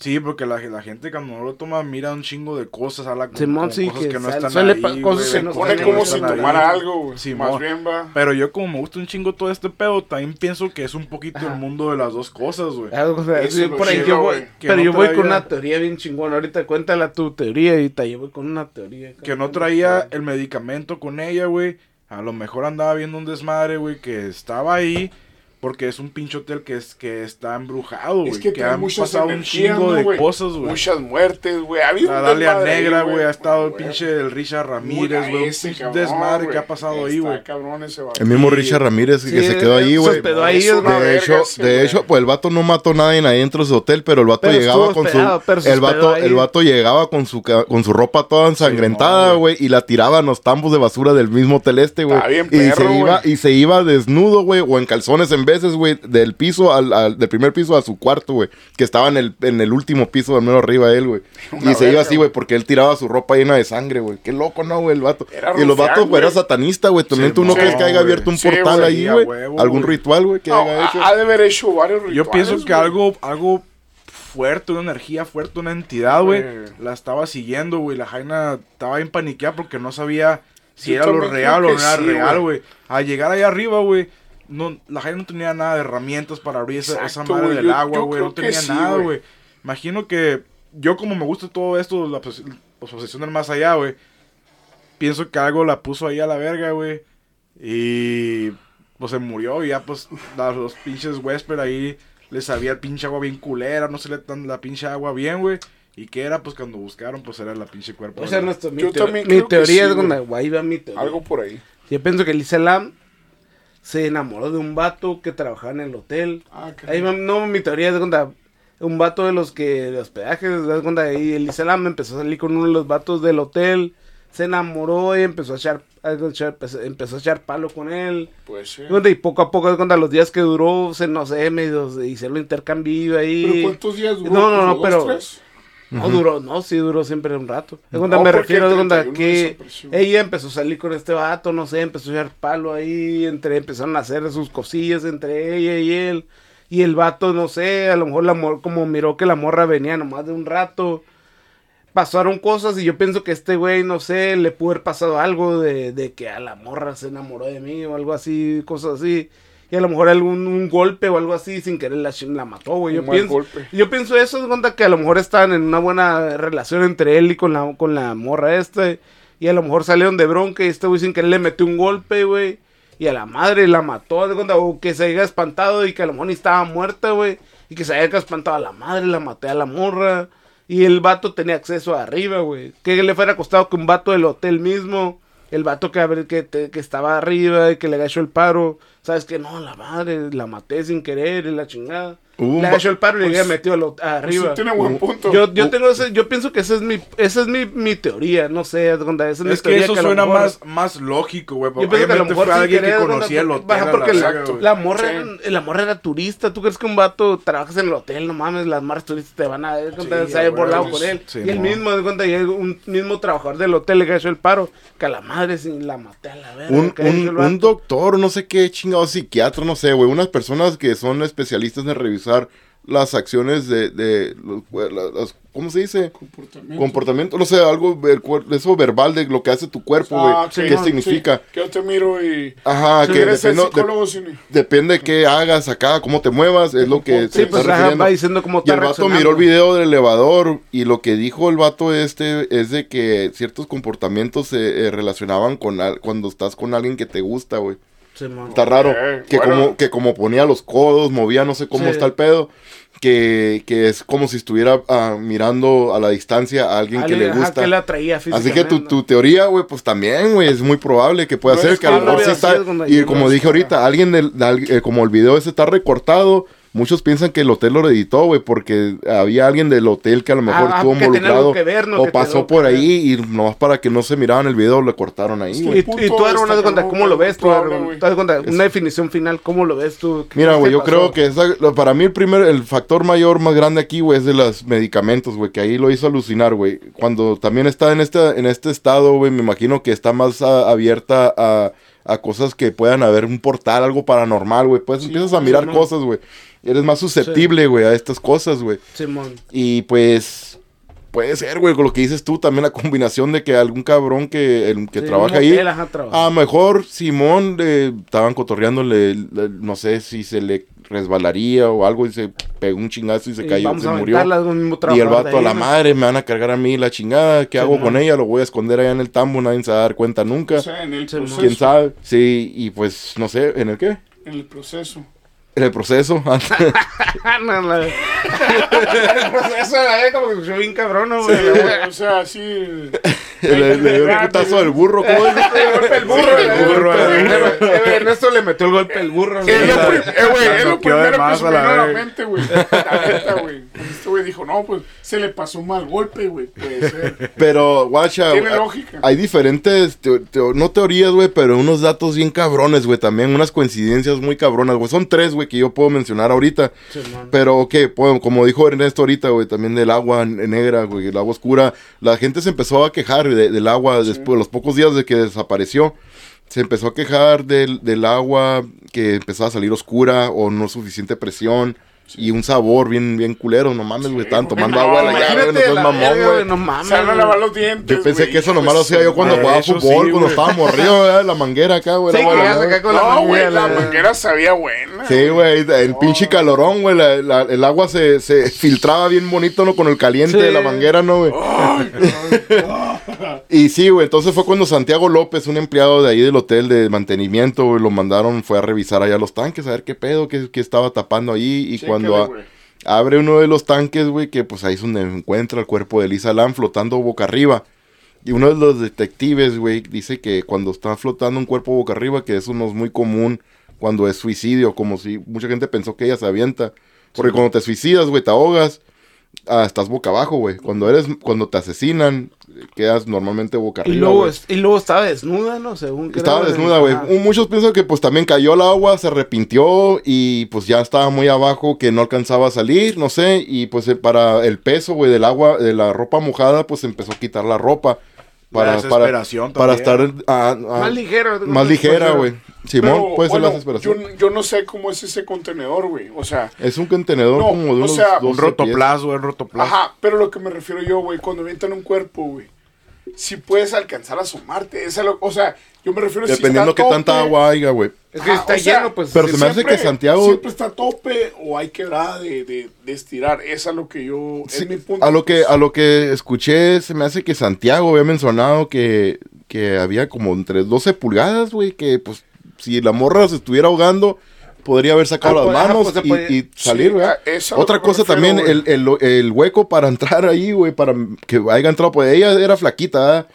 Sí, porque la, la gente cuando no lo toma mira un chingo de cosas, habla con, Simón, con sí, cosas que que, no están suele ahí, cosas que no Pone como no si tomara algo, güey. Simón. Más bien va. Pero yo como me gusta un chingo todo este pedo, también pienso que es un poquito Ajá. el mundo de las dos cosas, güey. O sea, sí, pero no yo voy con una teoría bien chingona. Ahorita cuéntala tu teoría y te yo voy con una teoría. Que no traía el medicamento con ella, güey. A lo mejor andaba viendo un desmadre, güey, que estaba ahí porque es un pinche hotel que, es, que está embrujado, güey. Es que, trae han pasado un chingo ¿no, de cosas, güey. Muchas muertes, güey. Ha habido La Dalia Negra, güey, ha estado el güey. pinche del Richard Ramírez, güey. Un desmadre güey. que ha pasado ahí, güey. cabrón ese vato. El mismo. Richard Ramírez que Sí, se quedó ahí, se güey. hospedó ahí, Es De hecho, de hecho, pues el vato no mató a nadie ahí dentro de su hotel, pero el vato Pero llegaba con su se el vato, el vato llegaba con su ca- con su ropa toda ensangrentada, güey, y la tiraba en los tambos de basura del mismo hotel este, güey. Y se iba y se iba desnudo, güey, o en calzones en veces, güey, del piso al, al- del primer piso a su cuarto, güey, que estaba en el en el último piso del menos arriba de él, güey. Y se verga, iba así, güey, porque él tiraba su ropa llena de sangre, güey. Qué loco, ¿no, güey? El vato. Era y los vatos, güey, era satanista, güey. También Sí, tú no crees que haya abierto un Sí, portal ahí, güey. Algún ritual, güey, que No, haya hecho. ha, de haber hecho varios rituales. Yo pienso que algo, algo fuerte, una energía fuerte, una entidad, güey, la estaba siguiendo, güey. La Jaina estaba bien paniqueada porque no sabía si Yo era lo real o no era sí, real, güey. güey. Al llegar allá arriba, güey, no, la Jaina no tenía nada de herramientas para abrir esa, madre del Yo- agua, güey. No que tenía sí, nada, güey. Imagino que yo como me gusta todo esto, la, pos- la posesión del más allá, güey. Pienso que algo la puso ahí a la verga, güey. Y pues se murió y ya pues la- los pinches Wesper ahí les sabía el pinche agua bien culera, no se le dan la pinche agua bien, güey. ¿Y qué era? Pues cuando buscaron, pues era la pinche cuerpo. O sea, nuestro, mi, Yo teo- también mi que teoría sí, es la guay va mi teoría. Algo por ahí. Yo pienso que Lisa Lam se enamoró de un vato que trabajaba en el hotel. Ah, qué Ahí no, mi teoría es de cuenta, un vato de los que, de hospedajes, de cuenta, ahí el Islam empezó a salir con uno de los vatos del hotel, se enamoró y empezó a echar, a echar- empezó a echar palo con él. Pues sí. Y poco a poco, cuenta, los días que duró, se, no sé, medio se hicieron intercambio ahí. ¿Pero cuántos días duró? No, no, no, ¿Dos, pero- tres? No duró, no, sí duró siempre un rato. Cuenta, No, me refiero cuenta 31 que ella empezó a salir con este vato, no sé, empezó a echar palo ahí, entre, empezaron a hacer sus cosillas entre ella y él. Y el vato, no sé, a lo mejor la mor como miró que la morra venía nomás de un rato. Pasaron cosas y yo pienso que este güey, no sé, le pudo haber pasado algo de, de que a la morra se enamoró de mí o algo así, cosas así. Y a lo mejor algún un golpe o algo así sin querer la, mató, güey. Yo pienso, golpe. yo pienso eso, de cuenta que a lo mejor estaban en una buena relación entre él y con la, con la morra esta. Y a lo mejor salieron de bronca y este güey sin querer le metió un golpe, güey. Y a la madre la mató, de cuenta, o que se haya espantado y que a lo mejor ni estaba muerta, güey. Y que se haya espantado a la madre, la maté a la morra. Y el vato tenía acceso arriba, güey. Que le fuera costado que un vato del hotel mismo, el vato que, que, que estaba arriba y que le agachó el paro. ¿Sabes que No, la madre, la maté sin querer y la chingada. Hubo le agachó el paro y pues, le metió Pues arriba. sí tiene buen punto. Yo, yo tengo ese, yo pienso que esa es mi, esa es mi, mi teoría, no sé, haz de cuenta, esa es, mi Es que eso lo suena mejor- más, más lógico, güey. yo Porque pienso que a lo mejor fue alguien que querer, conocía el hotel. porque la, morra, Sí. la morra era turista, ¿tú crees que un vato trabajas en el hotel? No mames, las morras turistas te van a ver, Sí, se haya volado con él. Sí, y el mo. mismo, de cuenta, y un mismo trabajador del hotel le cayó el paro, que a la madre sin la maté a la verga. Un doctor, no sé qué chingado psiquiatra, no sé, güey. Unas personas que son especialistas en revisar las acciones de, de los- la- las- ¿cómo se dice? Comportamiento. Comportamiento, no sé, algo, eso verbal de lo que hace tu cuerpo. Ah, ¿Qué significa? sí, que yo te miro y... Ajá, que depende, de- sí. depende de qué hagas acá, cómo te muevas, es lo que Sí, se pues está ajá, refiriendo. va diciendo cómo Y el vato miró el video del elevador y lo que dijo el vato este es de que ciertos comportamientos se eh, relacionaban con al- cuando estás con alguien que te gusta, güey. Está raro. Que, bueno. como, que como ponía los codos, movía, no sé cómo Sí. está el pedo. Que, que es como si estuviera ah, mirando a la distancia a alguien que le gusta. que la atraía Así que tu, tu teoría, güey, pues también, güey, es muy probable que pueda No ser es que a lo mejor sí está. Y como dije ahorita, alguien, del, del- eh, como el video ese está recortado, muchos piensan que el hotel lo editó, güey, porque había alguien del hotel que a lo mejor Ah, estuvo involucrado ver, ¿no? o Que pasó por ahí y nomás para que no se miraban el video lo cortaron ahí, Sí. güey. Y, y tú, Aaron, de cuenta, ¿cómo lo ves tú, Aaron? cuenta, una definición final, ¿cómo lo ves tú? ¿Qué Mira, güey, que yo pasó? creo que esa- para mí el primer, el factor mayor más grande aquí, güey, es de los medicamentos, güey, que ahí lo hizo alucinar, güey. Cuando también está en este, en este estado, güey, me imagino que está más ah, abierta a, a cosas que puedan haber un portal, algo paranormal, güey. Pues empiezas a mirar Simón. cosas, güey. Eres más susceptible, güey, a estas cosas, güey. Simón. Y pues puede ser, güey, con lo que dices tú, también la combinación de que algún cabrón que, el- que Sí, trabaja ahí, hotel, ajá, trabaja. a lo mejor Simón le estaban cotorreándole, le- no sé si se le resbalaría o algo y se pegó un chingazo y se Y cayó, vamos se a murió. Y el vato a la ¿no? madre, me van a cargar a mí la chingada, ¿qué hago con ella? Lo voy a esconder allá en el tambo, nadie se va a dar cuenta nunca. O sea, en el. ¿Quién sabe? Sí, y pues no sé, ¿en el qué? En el proceso. En el proceso. no, la... el proceso de la vida como que se escuchó bien cabrón, ¿no, Sí, güey? güey, o sea, sí. le, le dio el putazo al burro, ¿cómo es? El golpe del burro, El el burro, golpe del eh. burro. Eh, Ernesto le metió el golpe del burro. Es lo, güey. eh, es lo primero que se a me la vino a la verga. mente, güey. La neta, güey. Este güey dijo, no, pues se le pasó un mal golpe, güey. Puede ser. Pero, guacha, Tiene hay- lógica. hay diferentes, teo- teo- no teorías, güey, pero unos datos bien cabrones, güey, también, unas coincidencias muy cabronas, güey. Son tres, güey, que yo puedo mencionar ahorita. Pero, ok, pues, como dijo Ernesto ahorita, güey, también del agua negra, güey, el agua oscura. La gente se empezó a quejar de- del agua después de los pocos días de que desapareció. Se empezó a quejar del, del agua que empezaba a salir oscura o no suficiente presión. Y un sabor bien, bien culero, no mames, güey, estaban tomando no, agua de la llave, no seas mamón, güey. No mames. Se van a güey. lavar los dientes. Yo pensé que eso nomás lo hacía yo cuando jugaba fútbol, sí, cuando estaba morrido, ¿verdad? la manguera acá, güey. Sí, se güey. con la No, güey, manguera, la la- manguera sabía buena. Sí, güey, el pinche calorón, güey, la- la- el agua se, se filtraba bien bonito, ¿no? Con el caliente de la manguera, ¿no, güey? y sí, güey, entonces fue cuando Santiago López, un empleado de ahí del hotel de mantenimiento, güey, lo mandaron, fue a revisar allá los tanques, a ver qué pedo, qué, qué estaba tapando ahí, y Chécale, cuando a- abre uno de los tanques, güey, que pues ahí es donde encuentra el cuerpo de Lisa Lam flotando boca arriba. Y uno de los detectives, güey, dice que cuando está flotando un cuerpo boca arriba, que eso no es muy común cuando es suicidio, como si mucha gente pensó que ella se avienta. Porque cuando te suicidas, güey, te ahogas, ah, estás boca abajo, güey. Cuando eres, cuando te asesinan, quedas normalmente boca Y arriba. luego, güey. es- y luego estaba desnuda, ¿no? Según Estaba desnuda, güey. Muchos piensan que pues también cayó al agua, se arrepintió y pues ya estaba muy abajo que no alcanzaba a salir, no sé. Y pues eh, para el peso, güey, del agua, de la ropa mojada, pues empezó a quitar la ropa. Para, La para, desesperación para también. estar ah, ah, Más ligera. más ligera, güey. Simón, Pero, puede ser la desesperación. Yo, yo no sé cómo es ese contenedor, güey. O sea, Es un contenedor No, como de o unos sea, 12 Un rotoplas, güey, un rotoplas. ajá, pero lo que me refiero yo, güey, cuando avientan un cuerpo, güey, si puedes alcanzar a. Esa lo- o sea, yo me refiero si Dependiendo está qué a tanta tope, agua haya, güey. Es que está o sea, lleno, pues. pero se me hace que Santiago- Siempre está a tope o hay quebrada de, de, de estirar. Esa es lo que yo. Sí, es mi punto. a lo que a lo que escuché se me hace que Santiago había mencionado que, que había como entre 12 pulgadas, güey, que pues si la morra se estuviera ahogando podría haber sacado Ah, las pues, manos pues, y, puede- y salir, Sí, a- a Otra que cosa refiero, también, el, el, el hueco para entrar ahí, güey, para que haya entrado, pues ella era flaquita, ¿verdad?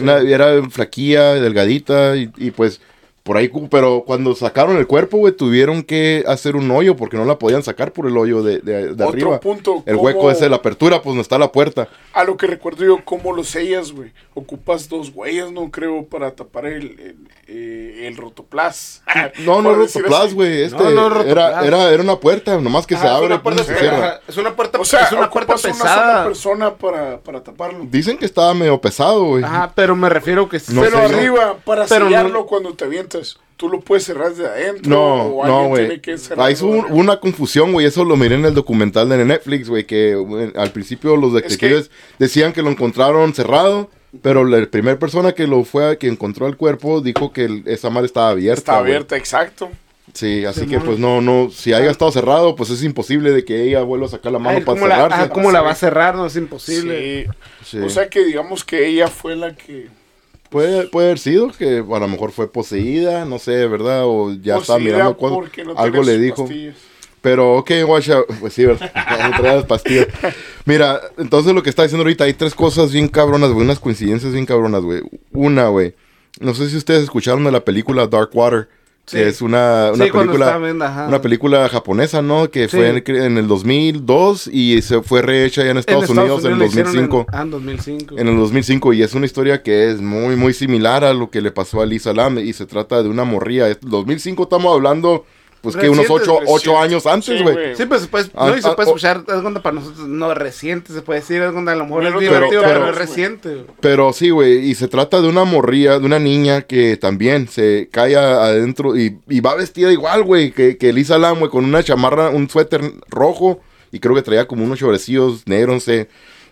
Una- era flaquilla, delgadita y, y, pues por ahí, pero cuando sacaron el cuerpo, güey, tuvieron que hacer un hoyo porque no la podían sacar por el hoyo de, de, de Otro arriba. punto, el ¿cómo- hueco ese, la apertura, pues no está la puerta. A lo que recuerdo yo, ¿cómo lo sellas, güey? Ocupas dos huellas, no creo, para tapar el, el, eh, el rotoplas. No, no es rotoplas, güey. Este No, no es era, rotoplas. era, era una puerta, nomás que se Ajá, es abre una puerta, se cierra. es una puerta, O sea, es una puerta ocupas una sola pesada. persona para, para taparlo. Dicen que estaba medio pesado, güey. Ajá, pero me refiero que sí. No pero sé, ¿no? arriba, para Pero no- sellarlo cuando te avientas, tú lo puedes cerrar desde adentro. No, o no, alguien güey. tiene que cerrarlo Ahí hubo arriba. una confusión, güey. Eso lo miré en el documental de Netflix, güey. Que al principio los detectives decían que lo encontraron cerrado. Pero la primera persona que lo fue, que encontró el cuerpo, dijo que el- esa madre estaba abierta. Está abierta, exacto. Sí, así que pues no, no. Si haya estado cerrado, pues es imposible de que ella vuelva a sacar la mano Ay, para ¿cómo, la, cerrarse. ¿Cómo la va a cerrar? No es imposible. Sí. Sí. O sea que digamos que ella fue la que. Puede, puede haber sido que a lo mejor fue poseída, no sé, ¿verdad? O ya poseída mirando no algo le dijo. pastillas. Pero, ok, guacha, pues sí, ¿verdad? Las pastillas. Mira, entonces lo que está diciendo ahorita, hay tres cosas bien cabronas, güey, unas coincidencias bien cabronas, güey. Una, güey, no sé si ustedes escucharon de la película Dark Water, que es una, una Sí, película, viendo, una película japonesa, ¿no? Que Sí. fue en, en el 2002 y se fue rehecha ya en Estados, Unidos, en el la hicieron 2005. En, ah, en 2005. En el 2005 y es una historia que es muy muy similar a lo que le pasó a Lisa Lam y se trata de una morría. Es 2005 estamos hablando pues que unos 8 reciente. años antes, güey. Sí, pues se puede, Ah, no, y se ah, puede oh. escuchar, es cuando para nosotros, no reciente, se puede decir, es cuando a lo mejor es divertido, 30 pero, es reciente. güey. Pero sí, güey, y se trata de una morría, de una niña que también se cae adentro y, y va vestida igual, güey, que, que Lisa Lam, güey, con una chamarra, un suéter rojo y creo que traía como unos chobrecillos negros, no sé.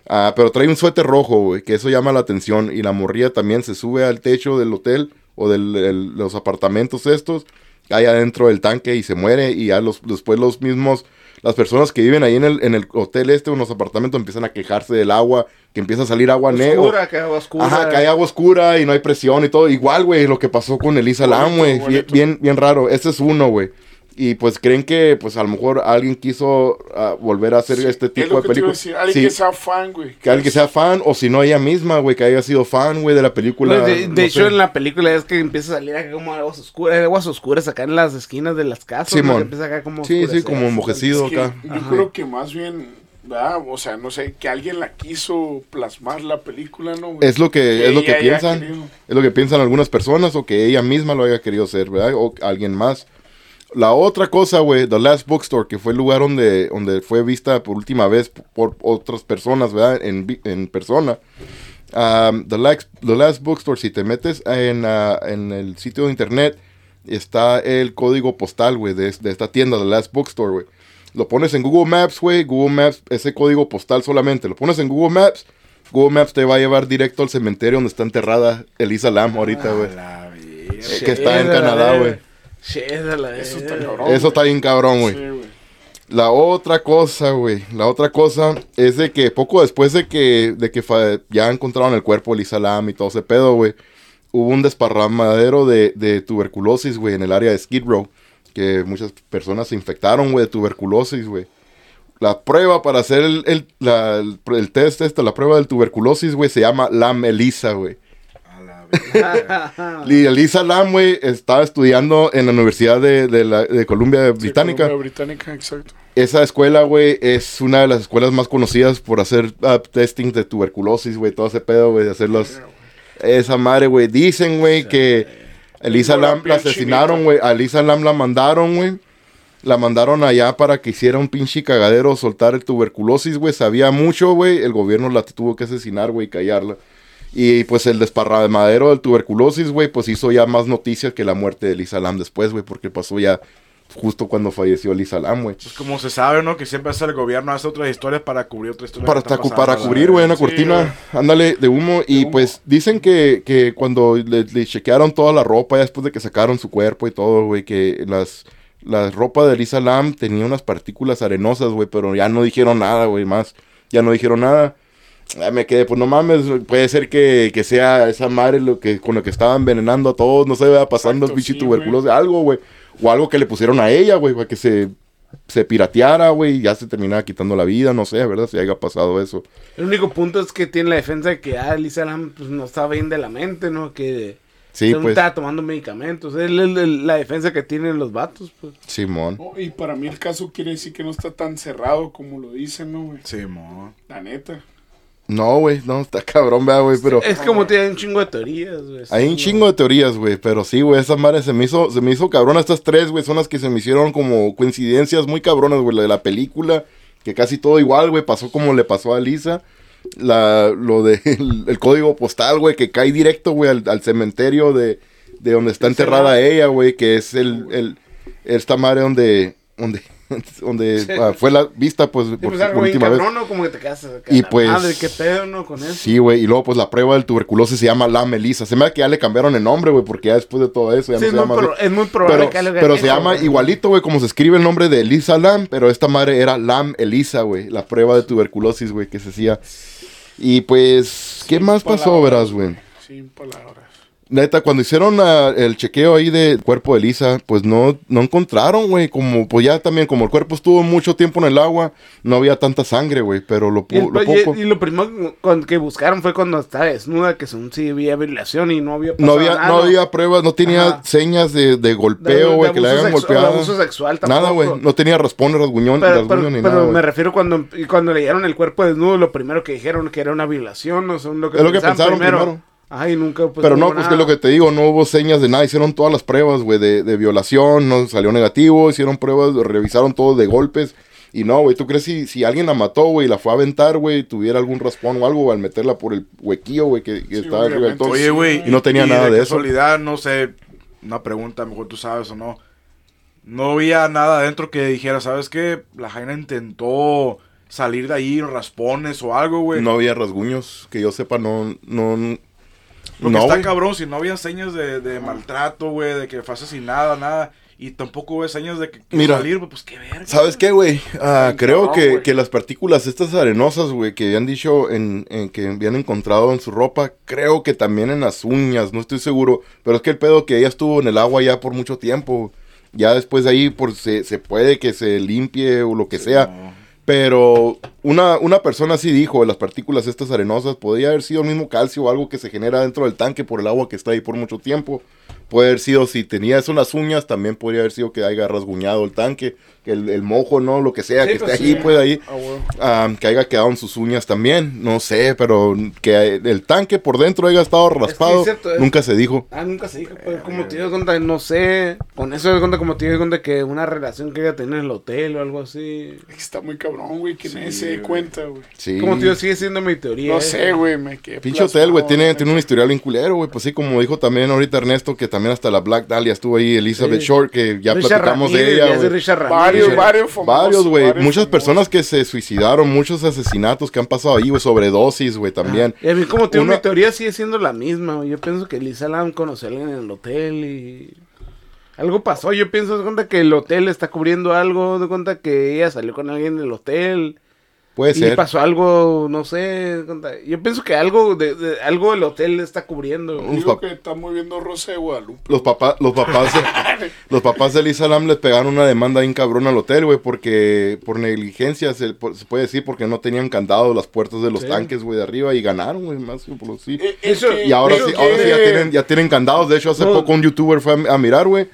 Ah, pero trae un suéter rojo, güey, que eso llama la atención. Y la morría también se sube al techo del hotel o de los apartamentos estos, cae adentro del tanque y se muere. Y ya los, después los mismos, las personas que viven ahí en el, en el hotel este o en los apartamentos empiezan a quejarse del agua, que empieza a salir agua negra. Oscura, que agua oscura. Ajá, que hay agua oscura y no hay presión y todo. Igual, güey, lo que pasó con Elisa Lam, güey. Bien, bien raro. Ese es uno, güey. Y pues creen que, pues a lo mejor alguien quiso ah, volver a hacer este es tipo lo de películas. decir. Alguien Sí, que sea fan, güey. que alguien que sea fan, o si no ella misma, güey, que haya sido fan, güey, de la película. Pues, de, de no hecho, sé. en la película es que empieza a salir acá como aguas oscuras, aguas oscuras acá en las esquinas de las casas. ¿no? Simón. Que empieza acá como Sí, sí, como enmojecido. Es que acá. yo Ajá. creo que más bien, ¿verdad? O sea, no sé, que alguien la quiso plasmar la película, ¿no? güey? Es lo que, es lo que piensan. Es lo que piensan algunas personas o que ella misma lo haya querido hacer, ¿verdad? O alguien más. La otra cosa, güey, The Last Bookstore, que fue el lugar donde, donde fue vista por última vez por otras personas, ¿verdad? En, en persona. Um, the, Last, The Last Bookstore, si te metes en, ah, en el sitio de internet, está el código postal, güey, de, de esta tienda, The Last Bookstore, güey. Lo pones en Google Maps, güey, Google Maps, ese código postal solamente. Lo pones en Google Maps, Google Maps te va a llevar directo al cementerio donde está enterrada Elisa Lam ahorita, güey. Eh, que está en Canadá, güey. Chédala, Eso está cabrón. Eso está bien cabrón, güey. Sí, güey. La otra cosa, güey. La otra cosa es de que poco después de que, de que ya encontraron el cuerpo de Lisa Lam y todo ese pedo, güey. Hubo un desparramadero de, de tuberculosis, güey, en el área de Skid Row. Que muchas personas se infectaron, güey, de tuberculosis, güey. La prueba para hacer el, el, la- el- el test este, la prueba del tuberculosis, güey, se llama Lam Elisa, güey. A la Y Elisa Lam, güey, estaba estudiando en la Universidad de, de la, de Columbia Sí, Británica. Columbia Británica, exacto. Esa escuela, güey, es una de las escuelas más conocidas por hacer ah, testing de tuberculosis, güey, todo ese pedo, güey, de hacer los... Esa madre, güey. Dicen, güey, que Elisa Lam la asesinaron, güey. A Elisa Lam la mandaron, güey. La mandaron allá para que hiciera un pinche cagadero, soltar el tuberculosis, güey. Sabía mucho, güey. El gobierno la tuvo que asesinar, güey, y callarla. Y pues el desparramadero del tuberculosis, güey, pues hizo ya más noticias que la muerte de Elisa Lam después, güey, porque pasó ya justo cuando falleció Elisa Lam, güey. Pues como se sabe, ¿no? Que siempre hace el gobierno, hace otras historias para cubrir otra historia. Para, pasando, para cubrir, güey, una Sí, cortina, ándale, de humo. Y humo. pues dicen que, que cuando le, le chequearon toda la ropa, ya después de que sacaron su cuerpo y todo, güey, que las, la ropa de Lisa Lam tenía unas partículas arenosas, güey, pero ya no dijeron nada, güey, más. Ya no dijeron nada. Me quedé, pues no mames, puede ser que, que sea esa madre lo que, con lo que estaba envenenando a todos, no se vea pasando el Exacto, bicho sí, tuberculosis, algo, güey. O algo que le pusieron a ella, güey, para que se, se pirateara, güey, y ya se terminara quitando la vida, no sé, ¿verdad? Si haya pasado eso. El único punto es que tiene la defensa de que ah, Lisa Lam pues, no estaba bien de la mente, ¿no? Que Sí, no pues, estaba tomando medicamentos. Es la defensa que tienen los vatos, pues. Simón. Oh, y para mí el caso quiere decir que no está tan cerrado como lo dicen, ¿no, güey? Sí, mo. La neta. No, güey, no, está cabrón, vea, güey, pero... Es como tiene un chingo de teorías, güey. Hay un chingo de teorías, güey, pero sí, güey, esas madres se me hizo, se me hizo cabrón. Estas tres, güey, son las que se me hicieron como coincidencias muy cabronas, güey. La de la película, que casi todo igual, güey, pasó como le pasó a Lisa. La, lo de el, el código postal, güey, que cae directo, güey, al, al cementerio de, de donde está enterrada ella, güey, que es el, el, esta madre donde, donde, donde ah, fue la vista, pues, Sí, por, pues por última vez. cabrón, ¿no? Como que te quedas acá, Y pues- Madre, qué pedo, ¿no? Con eso. Sí, güey, y luego pues la prueba del tuberculosis se llama la Melissa. Se me da que ya le cambiaron el nombre, güey, porque ya después de todo eso ya Sí, no se es, llama pro- es muy probable Pero, que algo pero eso, se llama igualito, güey, como se escribe el nombre de Elisa Lam, pero esta madre era Lam Elisa, güey, la prueba de tuberculosis, güey, que se hacía. Y pues, ¿qué Sin más pasó, verás, güey? Sin palabras. Neta, cuando hicieron el chequeo ahí del cuerpo de Lisa, pues no, no encontraron, güey, como, pues ya también, como el cuerpo estuvo mucho tiempo en el agua, no había tanta sangre, güey, pero lo, Y, el- lo poco... y lo primero que buscaron fue cuando estaba desnuda, que son, sí había violación y no había No había, nada. no había pruebas, no tenía Ajá. señas de, de golpeo, güey, que le de golpeado. abuso sexual Nada, tampoco. güey. No tenía raspones, rasguñón, Pero, pero- ni pero nada. me güey. refiero cuando, cuando leyeron el cuerpo desnudo, lo primero que dijeron que era una violación, no son lo que Es lo que pensaron primero. Ay, nunca pues, Pero no, pues nada. que lo que te digo, no hubo señas de nada. Hicieron todas las pruebas, güey, de, de violación, no salió negativo. Hicieron pruebas, revisaron todo de golpes. Y no, güey, ¿tú crees si, si alguien la mató, güey, y la fue a aventar, güey, tuviera algún raspón o algo al meterla por el huequillo, güey, que, que Sí, estaba arriba del todo? Oye, güey. Y no tenía nada de eso. casualidad, no sé, una pregunta, mejor tú sabes o no. No había nada adentro que dijera, ¿sabes qué? La Jaina intentó salir de ahí, raspones o algo, güey. No había rasguños, que yo sepa, no, no, Porque no, está cabrón, si no había señas de, de maltrato, güey, de que fue asesinada, nada. Y tampoco hubo señas de que Mira, salir, güey, pues qué verga. ¿Sabes qué, güey? Ah, creo que, que las partículas estas arenosas, güey, que habían dicho en, en que habían encontrado en su ropa, creo que también en las uñas, no estoy seguro. Pero es que el pedo que ella estuvo en el agua ya por mucho tiempo. Ya después de ahí por, se, se puede que se limpie o lo que sea. No. Pero una, una persona sí dijo, las partículas estas arenosas podría haber sido el mismo calcio o algo que se genera dentro del tanque por el agua que está ahí por mucho tiempo. Puede haber sido, si tenía eso en las uñas, también podría haber sido que haya rasguñado el tanque, que el, el mojo, ¿no? Lo que sea, Sí, que pues esté sí. ahí, pues ahí, Ah, güey. ah, que haya quedado en sus uñas también. No sé, pero que el tanque por dentro haya estado raspado, es cierto, es- nunca se dijo. Ah, nunca se dijo, pero como te das cuenta, no sé, con eso das cuenta como te das cuenta que una relación que ella tenía en el hotel o algo así. Está muy cabrón, güey, que nadie Sí, se dé cuenta, güey. Sí. Como te digo, sigue siendo mi teoría. No esa. sé, güey, me quedé Pinche hotel, güey, tiene, tiene un historial bien culero, güey. Pues sí, como dijo también ahorita Ernesto, que también hasta la Black Dahlia estuvo ahí, Elizabeth Sí. Short, que ya Richard platicamos Ramírez, de ella, es güey. Richard Ramírez. Varios, Richard- varios famosos. Varios, güey. Muchas famosos. personas que se suicidaron, muchos asesinatos que han pasado ahí, güey, sobredosis, güey, también. Y a mí, como te digo, Una- mi teoría sigue siendo la misma. güey. Yo pienso que Lisa Lam conoció a alguien en el hotel y. Algo pasó. Yo pienso de cuenta que el hotel está cubriendo algo. De cuenta que ella salió con alguien del hotel. Puede y ser. pasó algo, no sé. Yo pienso que algo de, de- algo el hotel está cubriendo. Uf, Digo que está muy viendo Rosa de Guadalupe. Los papás, los papás, de- los papás de Elisa Lam les pegaron una demanda bien cabrón al hotel, güey, porque por negligencia se, por- se puede decir porque no tenían candado las puertas de los Sí. tanques, güey, de arriba y ganaron, güey, más que por lo sí. Eh, es Eso- que- Y ahora sí, que- ahora sí ya tienen, ya tienen candados. De hecho, hace No. poco un youtuber fue a, a mirar, güey.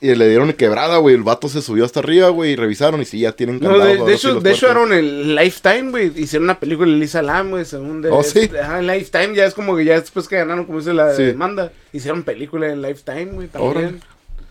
Y le dieron quebrada, güey. El vato se subió hasta arriba, güey. Y revisaron y sí, ya tienen No, candados. de, de hecho, de hecho, eran el Lifetime, güey. Hicieron una película de Lisa Lam, güey, según de. Oh, ¿sí? Ajá, en Lifetime, ya es como que ya después que ganaron, como dice la Sí. demanda, hicieron película en Lifetime, güey, también.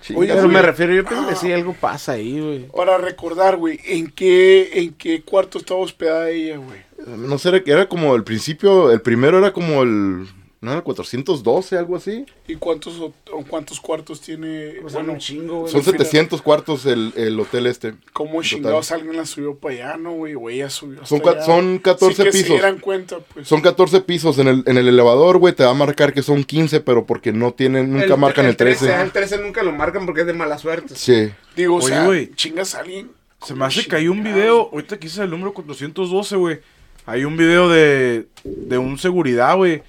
Chinga, Oye, Pero güey. me refiero, yo pienso que sí, algo pasa ahí, güey. Para recordar, güey, ¿en qué, ¿en qué cuarto estaba hospedada ella, güey? No sé, era, era como el principio. El primero era como el. ¿No era 412, algo así? ¿Y cuántos, o- o cuántos cuartos tiene? O sea, bueno, un chingo, güey. Son al final- 700 cuartos el, el hotel este. ¿Cómo chingados alguien la subió para allá, no, güey? O ella subió hasta Son allá. son 14 Sí, que pisos. se dieran cuenta, pues. Son 14 pisos. En el, en el elevador, güey, te va a marcar que son 15, pero porque no tienen, nunca marcan el 13. El 13 nunca lo marcan porque es de mala suerte. Sí. Digo, o Oye, sea, güey. chingas a alguien. Se me ¿Cómo hace que hay un video, güey? ahorita que hice el número 412, güey. Hay un video de, de un seguridad, güey,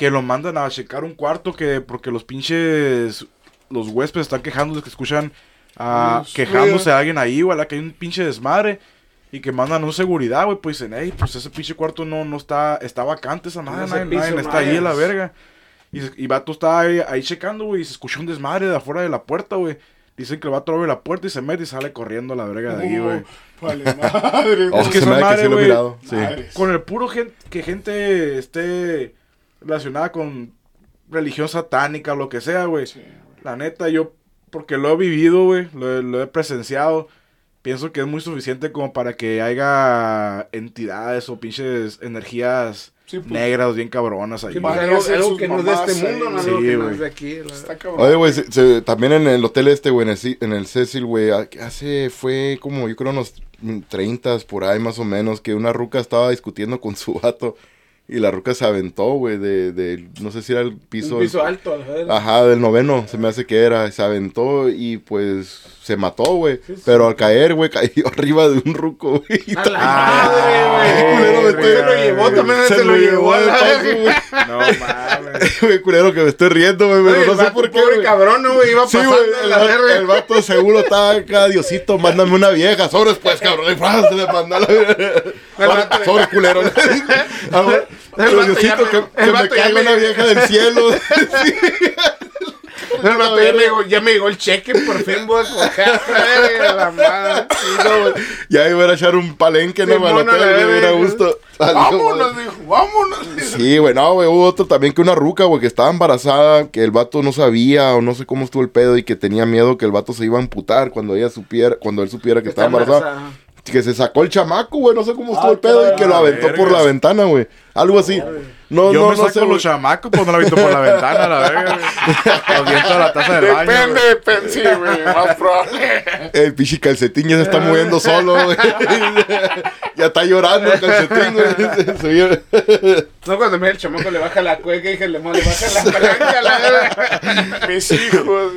que lo mandan a checar un cuarto que porque los pinches, los huéspedes están quejándose que escuchan quejándose a alguien ahí, güey, a la que hay un pinche desmadre. Y que mandan un seguridad, güey, pues dicen, hey, pues ese pinche cuarto no, no está, está vacante esa madre, nadie, nadie está ahí a la verga. Y, y vato está ahí, ahí checando, güey, y se escucha un desmadre de afuera de la puerta, güey. Dicen que el vato abre la puerta y se mete y sale corriendo a la verga de ahí, güey. Vale, madre, Es que se esa me da que madre, sí lo he güey, mirado. Sí. Madres. Con el puro que gente esté relacionada con religión satánica o lo que sea, güey. Sí. La neta, yo, porque lo he vivido, güey, lo, he- lo he presenciado, pienso que es muy suficiente como para que haya entidades o pinches energías Sí, pues. negras bien cabronas ahí. Sí, pues, algo, que no es de este ahí, mundo, no sí, algo que no es de aquí. la Está cabrón. Oye, güey, se- se- también en el hotel este, güey, en el, en el Cecil, güey, hace, fue como, yo creo, unos 30 por ahí más o menos, que una ruca estaba discutiendo con su vato y la ruca se aventó, güey, de, de, no sé si era el piso. Un piso alto, a la verga. Ajá, del noveno, se me hace que era, se aventó y pues se mató, güey. Pero al caer, güey, cayó arriba de un ruco, güey. A la Ah, madre, culero, güey. me Se lo llevó, también se, lo llevó a de la paso, verga. güey. No mames. Güey, culero, que me estoy riendo, güey, el no sé por qué, pobre cabrón, ¿no, güey? Iba Sí, pasando a el, la verga. el vato seguro está acá, Diosito, mándame una vieja, sobres pues, cabrón, y se le manda la vato- Sobre culero. Ah, Diosito, que, me- que me caiga me- una vieja del cielo. Ya, me llegó, ya me llegó el cheque, por fin voy a coger. la madre. Sí, no, güey. Ya iba a echar un palenque, no, a la hotel, güey, bien a gusto. Salió, Vámonos, dijo, vámonos. Sí, güey, no, güey, hubo otro también que una ruca, güey, que estaba embarazada, que el vato no sabía o no sé cómo estuvo el pedo y que tenía miedo que el vato se iba a amputar cuando ella supiera, cuando él supiera que estaba embarazada. Que se sacó el chamaco, güey, no sé cómo estuvo Ah, el pedo y que lo aventó por la ventana, güey. Algo así. No, Yo no, me no saco sé, los chamacos, pues no la he visto por la ventana, la verga. Los la taza del baño. Depende, depende, sí, güey, más probable. El pinche calcetín ya se está moviendo solo, güey. ya está llorando el calcetín, güey. No, cuando mira el chamaco le baja la cueca y que le, le baja la palanca, la verga. Mis hijos.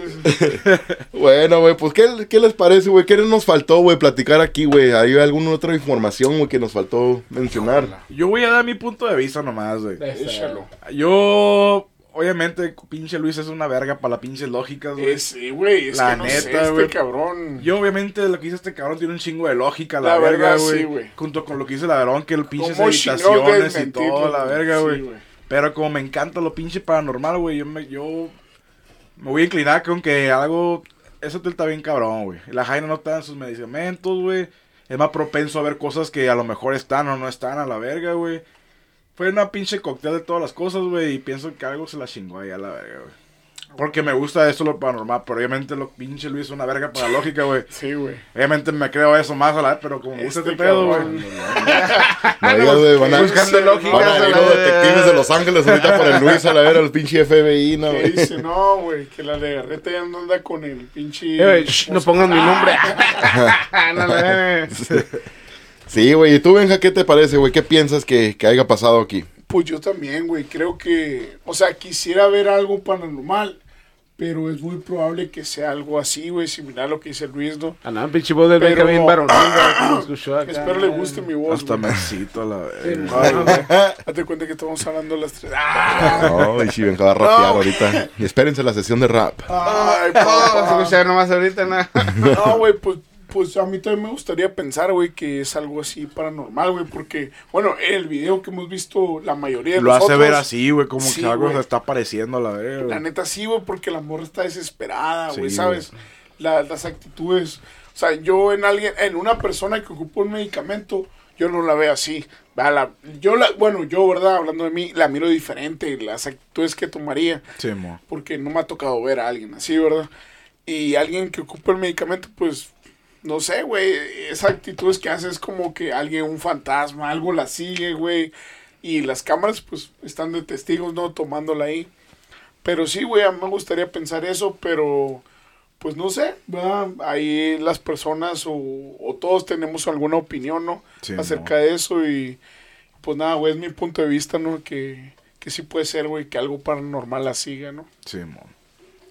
Bueno, güey, pues, ¿qué, ¿qué les parece, güey? ¿Qué nos faltó, güey, platicar aquí, güey? ¿Hay alguna otra información, güey, que nos faltó mencionar? Yo voy a dar mi punto de vista nomás, güey. Échalo. Yo, obviamente, pinche Luis es una verga para la pinche lógicas, güey. Ese, güey, es La que no sé, neta, este güey. cabrón. Yo, obviamente, lo que dice este cabrón tiene un chingo de lógica, la, La verga, güey. sí, güey. Junto con lo que dice la verón, que el pinche ¿Cómo chingados habitaciones y todo, la güey? verga, Sí, güey. güey. Pero como me encanta lo pinche paranormal, güey, yo me, yo me voy a inclinar con que algo... Ese hotel está bien cabrón, güey. La Jaina no está en sus medicamentos, güey. Es más propenso a ver cosas que a lo mejor están o no están a la verga, güey. Fue una pinche cóctel de todas las cosas, güey. Y pienso que algo se la chingó ahí a la verga, güey. Porque me gusta eso lo paranormal. Pero obviamente lo pinche Luis es una verga para la lógica, güey. Sí, güey. Obviamente me creo eso más a la vez, pero como me gusta Este este pedo, güey. No güey, van a, Buscando lógicas. van a ir los detectives de Los Ángeles ahorita por el Luis a la ver al pinche FBI, no, güey. dice, no, güey, que la legarreta ya no anda con el pinche... Eh, no pongan mi nombre. Sí, güey. ¿Y tú, Benja, qué te parece, güey? ¿Qué piensas que, que haya pasado aquí? Pues yo también, güey, creo que... O sea, quisiera ver algo paranormal, pero es muy probable que sea algo así, güey, similar a lo que dice Luis, ¿no? Ah, no, pinche voz del Benja bien varonil. Espero le guste mi voz, Hasta güey. me cito a la vez. Date cuenta que estamos hablando a las tres. ¡Ah! No, y si venga a rapear ahorita. Y espérense la sesión de rap. ¡Ay, No, se papá! escucha nomás ahorita, nada. No, güey, pues, pues a mí también me gustaría pensar, güey, que es algo así paranormal, güey, porque, bueno, en el video que hemos visto, la mayoría de Lo hace ver así, güey, como Sí, que algo se está apareciendo a la vez. La neta sí, güey, porque la morra está desesperada, güey, Sí, ¿sabes? La- las actitudes. O sea, yo en alguien, en una persona que ocupa un medicamento, yo no la veo así. La- yo la, bueno, yo, ¿verdad? Hablando de mí, la miro diferente, las actitudes que tomaría, Sí, mo. porque no me ha tocado ver a alguien así, ¿verdad? Y alguien que ocupa el medicamento, pues, no sé, güey, esa actitud que hace es como que alguien, un fantasma, algo la sigue, güey. Y las cámaras, pues, están de testigos, ¿no? Tomándola ahí. Pero sí, güey, a mí me gustaría pensar eso, pero pues no sé, ¿verdad? Ahí las personas o, o todos tenemos alguna opinión, ¿no? Sí, Acerca de eso y pues nada, güey, es mi punto de vista, ¿no? Que, que sí puede ser, güey, que algo paranormal la siga, ¿no? Sí, mo.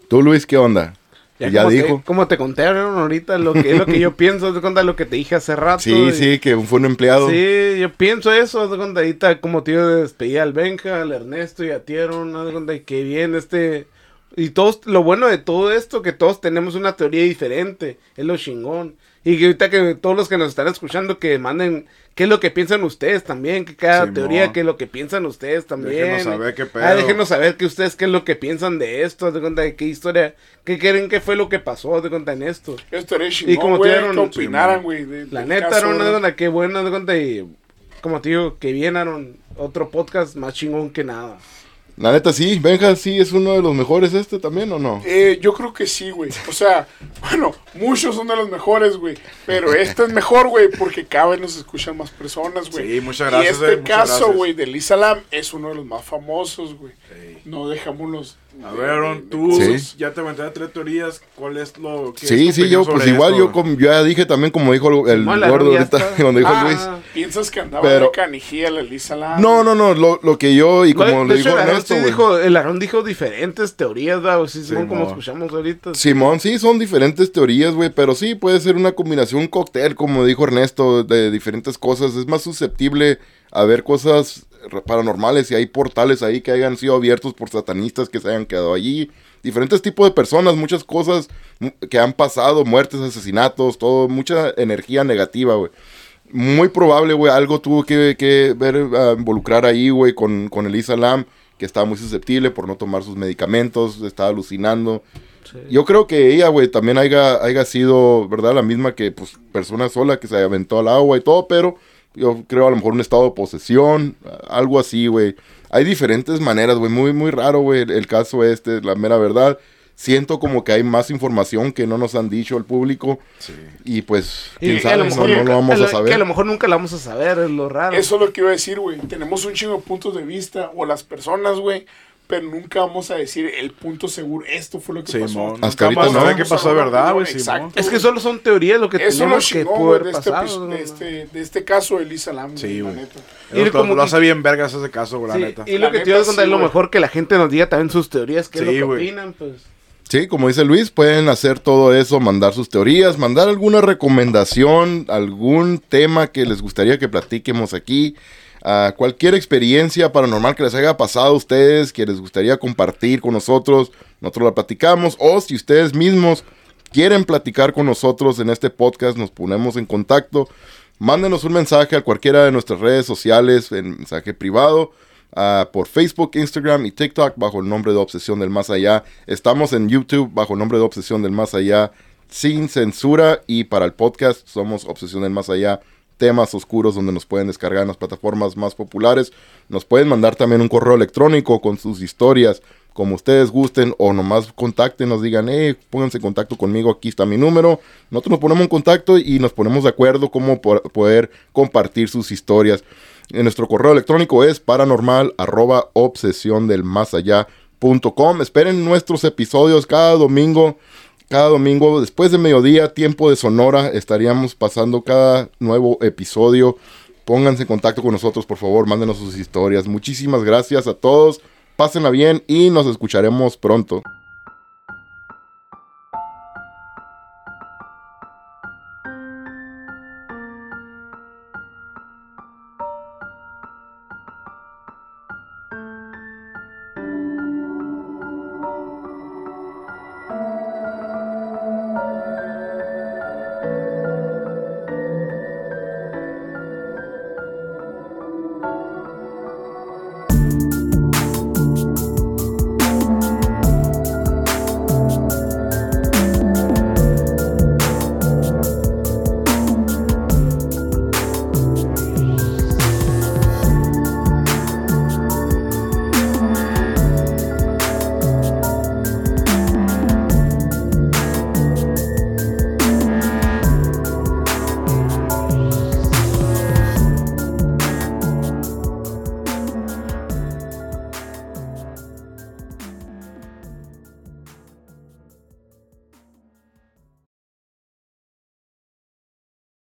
¿Tú, Luis, qué onda? Ya, como dijo. Te, como te contaron ahorita, lo que es lo que yo pienso, haz de cuenta lo que te dije hace rato. Sí, y- sí, que fue un empleado. Sí, yo pienso eso, haz de cuenta ahorita como te iba a despedir al Benja, al Ernesto y a Tieron, haz de cuenta que bien este... Y todos, lo bueno de todo esto, que todos tenemos una teoría diferente, es lo chingón. Y que ahorita que todos los que nos están escuchando que manden qué es lo que piensan ustedes también, que cada Simón. teoría, qué es lo que piensan ustedes también. Déjenos saber qué Ah, pedo. déjenos saber que ustedes qué es lo que piensan de esto, de cuenta de qué historia, qué creen que fue lo que pasó, de cuenta en esto. Estaría Y chingón, como güey, tuvieron- que opinaran, güey. de- La neta, caso, Aaron, qué bueno, de cuenta, y como te digo, que bien, Aaron, otro podcast más chingón que nada. La neta, sí. Benja, sí, es uno de los mejores este también, ¿o no? Eh, yo creo que sí, güey. O sea, bueno, muchos son de los mejores, güey. Pero este es mejor, güey, porque cada vez nos escuchan más personas, güey. Sí, muchas gracias, Y este eh, caso, güey, de Lisa Lam es uno de los más famosos, güey. Sí. No dejamos los. A de- ver, Aaron, tú cosas. ya te aventé tres teorías. ¿Cuál es lo que Sí, sí, yo, pues igual, yo, como, ya dije también, como dijo el, el gordo ahorita, está. cuando dijo Ah, Luis. ¿Piensas que andaba Pero- de canijía la Lisa Lam? No, no, no, lo, lo que yo, y como le de hecho, dijo Ernesto, sí güey. dijo, el Aarón dijo diferentes teorías. O sí, Simón, como mo. escuchamos ahorita. Simón, sí, son diferentes teorías, güey, pero sí puede ser una combinación, un cóctel, como dijo Ernesto, de diferentes cosas. Es más susceptible a ver cosas paranormales y hay portales ahí que hayan sido abiertos por satanistas que se hayan quedado allí. Diferentes tipos de personas, muchas cosas que han pasado, muertes, asesinatos, todo, mucha energía negativa, güey. Muy probable, güey, algo tuvo que, que ver, ah, involucrar ahí, güey, con, con Elisa Lam, que estaba muy susceptible por no tomar sus medicamentos, estaba alucinando. Yo creo que ella, güey, también haya, haya sido, ¿verdad? La misma que, pues, persona sola que se aventó al agua y todo, pero yo creo a lo mejor un estado de posesión, algo así, güey. Hay diferentes maneras, güey, muy, muy raro, güey, el, el caso este, la mera verdad. Siento como que hay más información que no nos han dicho el público Sí. y pues, Y quién que a sabe, lo no, mejor no nunca- lo vamos a Que a saber. lo mejor nunca la vamos a saber, es lo raro. Eso es lo que iba a decir, güey. Tenemos un chingo de puntos de vista, o las personas, güey. Pero nunca vamos a decir el punto seguro. Esto fue lo que pasó. Simón. Hasta ahorita a no. qué pasó de verdad, güey. Exacto. Es que solo son teorías lo que Eso es lo tenemos que haber de este, epi- ¿no? de, este, de este caso de Lisa Lam, Sí, la güey. Y Lo, como- lo hace bien vergas ese caso, güey, la Sí, neta. y lo La que te iba a contar sí, es lo mejor que la gente nos diga también sus teorías, qué es Sí, lo que güey. opinan, pues. Sí, como dice Luis, pueden hacer todo eso, mandar sus teorías, mandar alguna recomendación, algún tema que les gustaría que platiquemos aquí, cualquier experiencia paranormal que les haya pasado a ustedes, que les gustaría compartir con nosotros, nosotros la platicamos, o si ustedes mismos quieren platicar con nosotros en este podcast, nos ponemos en contacto, mándenos un mensaje a cualquiera de nuestras redes sociales, en mensaje privado, ah, por Facebook, Instagram y TikTok bajo el nombre de Obsesión del Más Allá. Estamos en YouTube bajo el nombre de Obsesión del Más Allá sin censura y para el podcast somos Obsesión del Más Allá. Temas oscuros donde nos pueden descargar en las plataformas más populares. Nos pueden mandar también un correo electrónico con sus historias, como ustedes gusten, o nomás contacten, nos digan, eh, pónganse en contacto conmigo, aquí está mi número. Nosotros nos ponemos en contacto y nos ponemos de acuerdo cómo po- poder compartir sus historias. En nuestro correo electrónico es paranormal arroba. Esperen nuestros episodios cada domingo. Cada domingo, después de mediodía, tiempo de Sonora, estaríamos pasando cada nuevo episodio. Pónganse en contacto con nosotros, por favor, mándenos sus historias. Muchísimas gracias a todos. Pásenla bien y nos escucharemos pronto.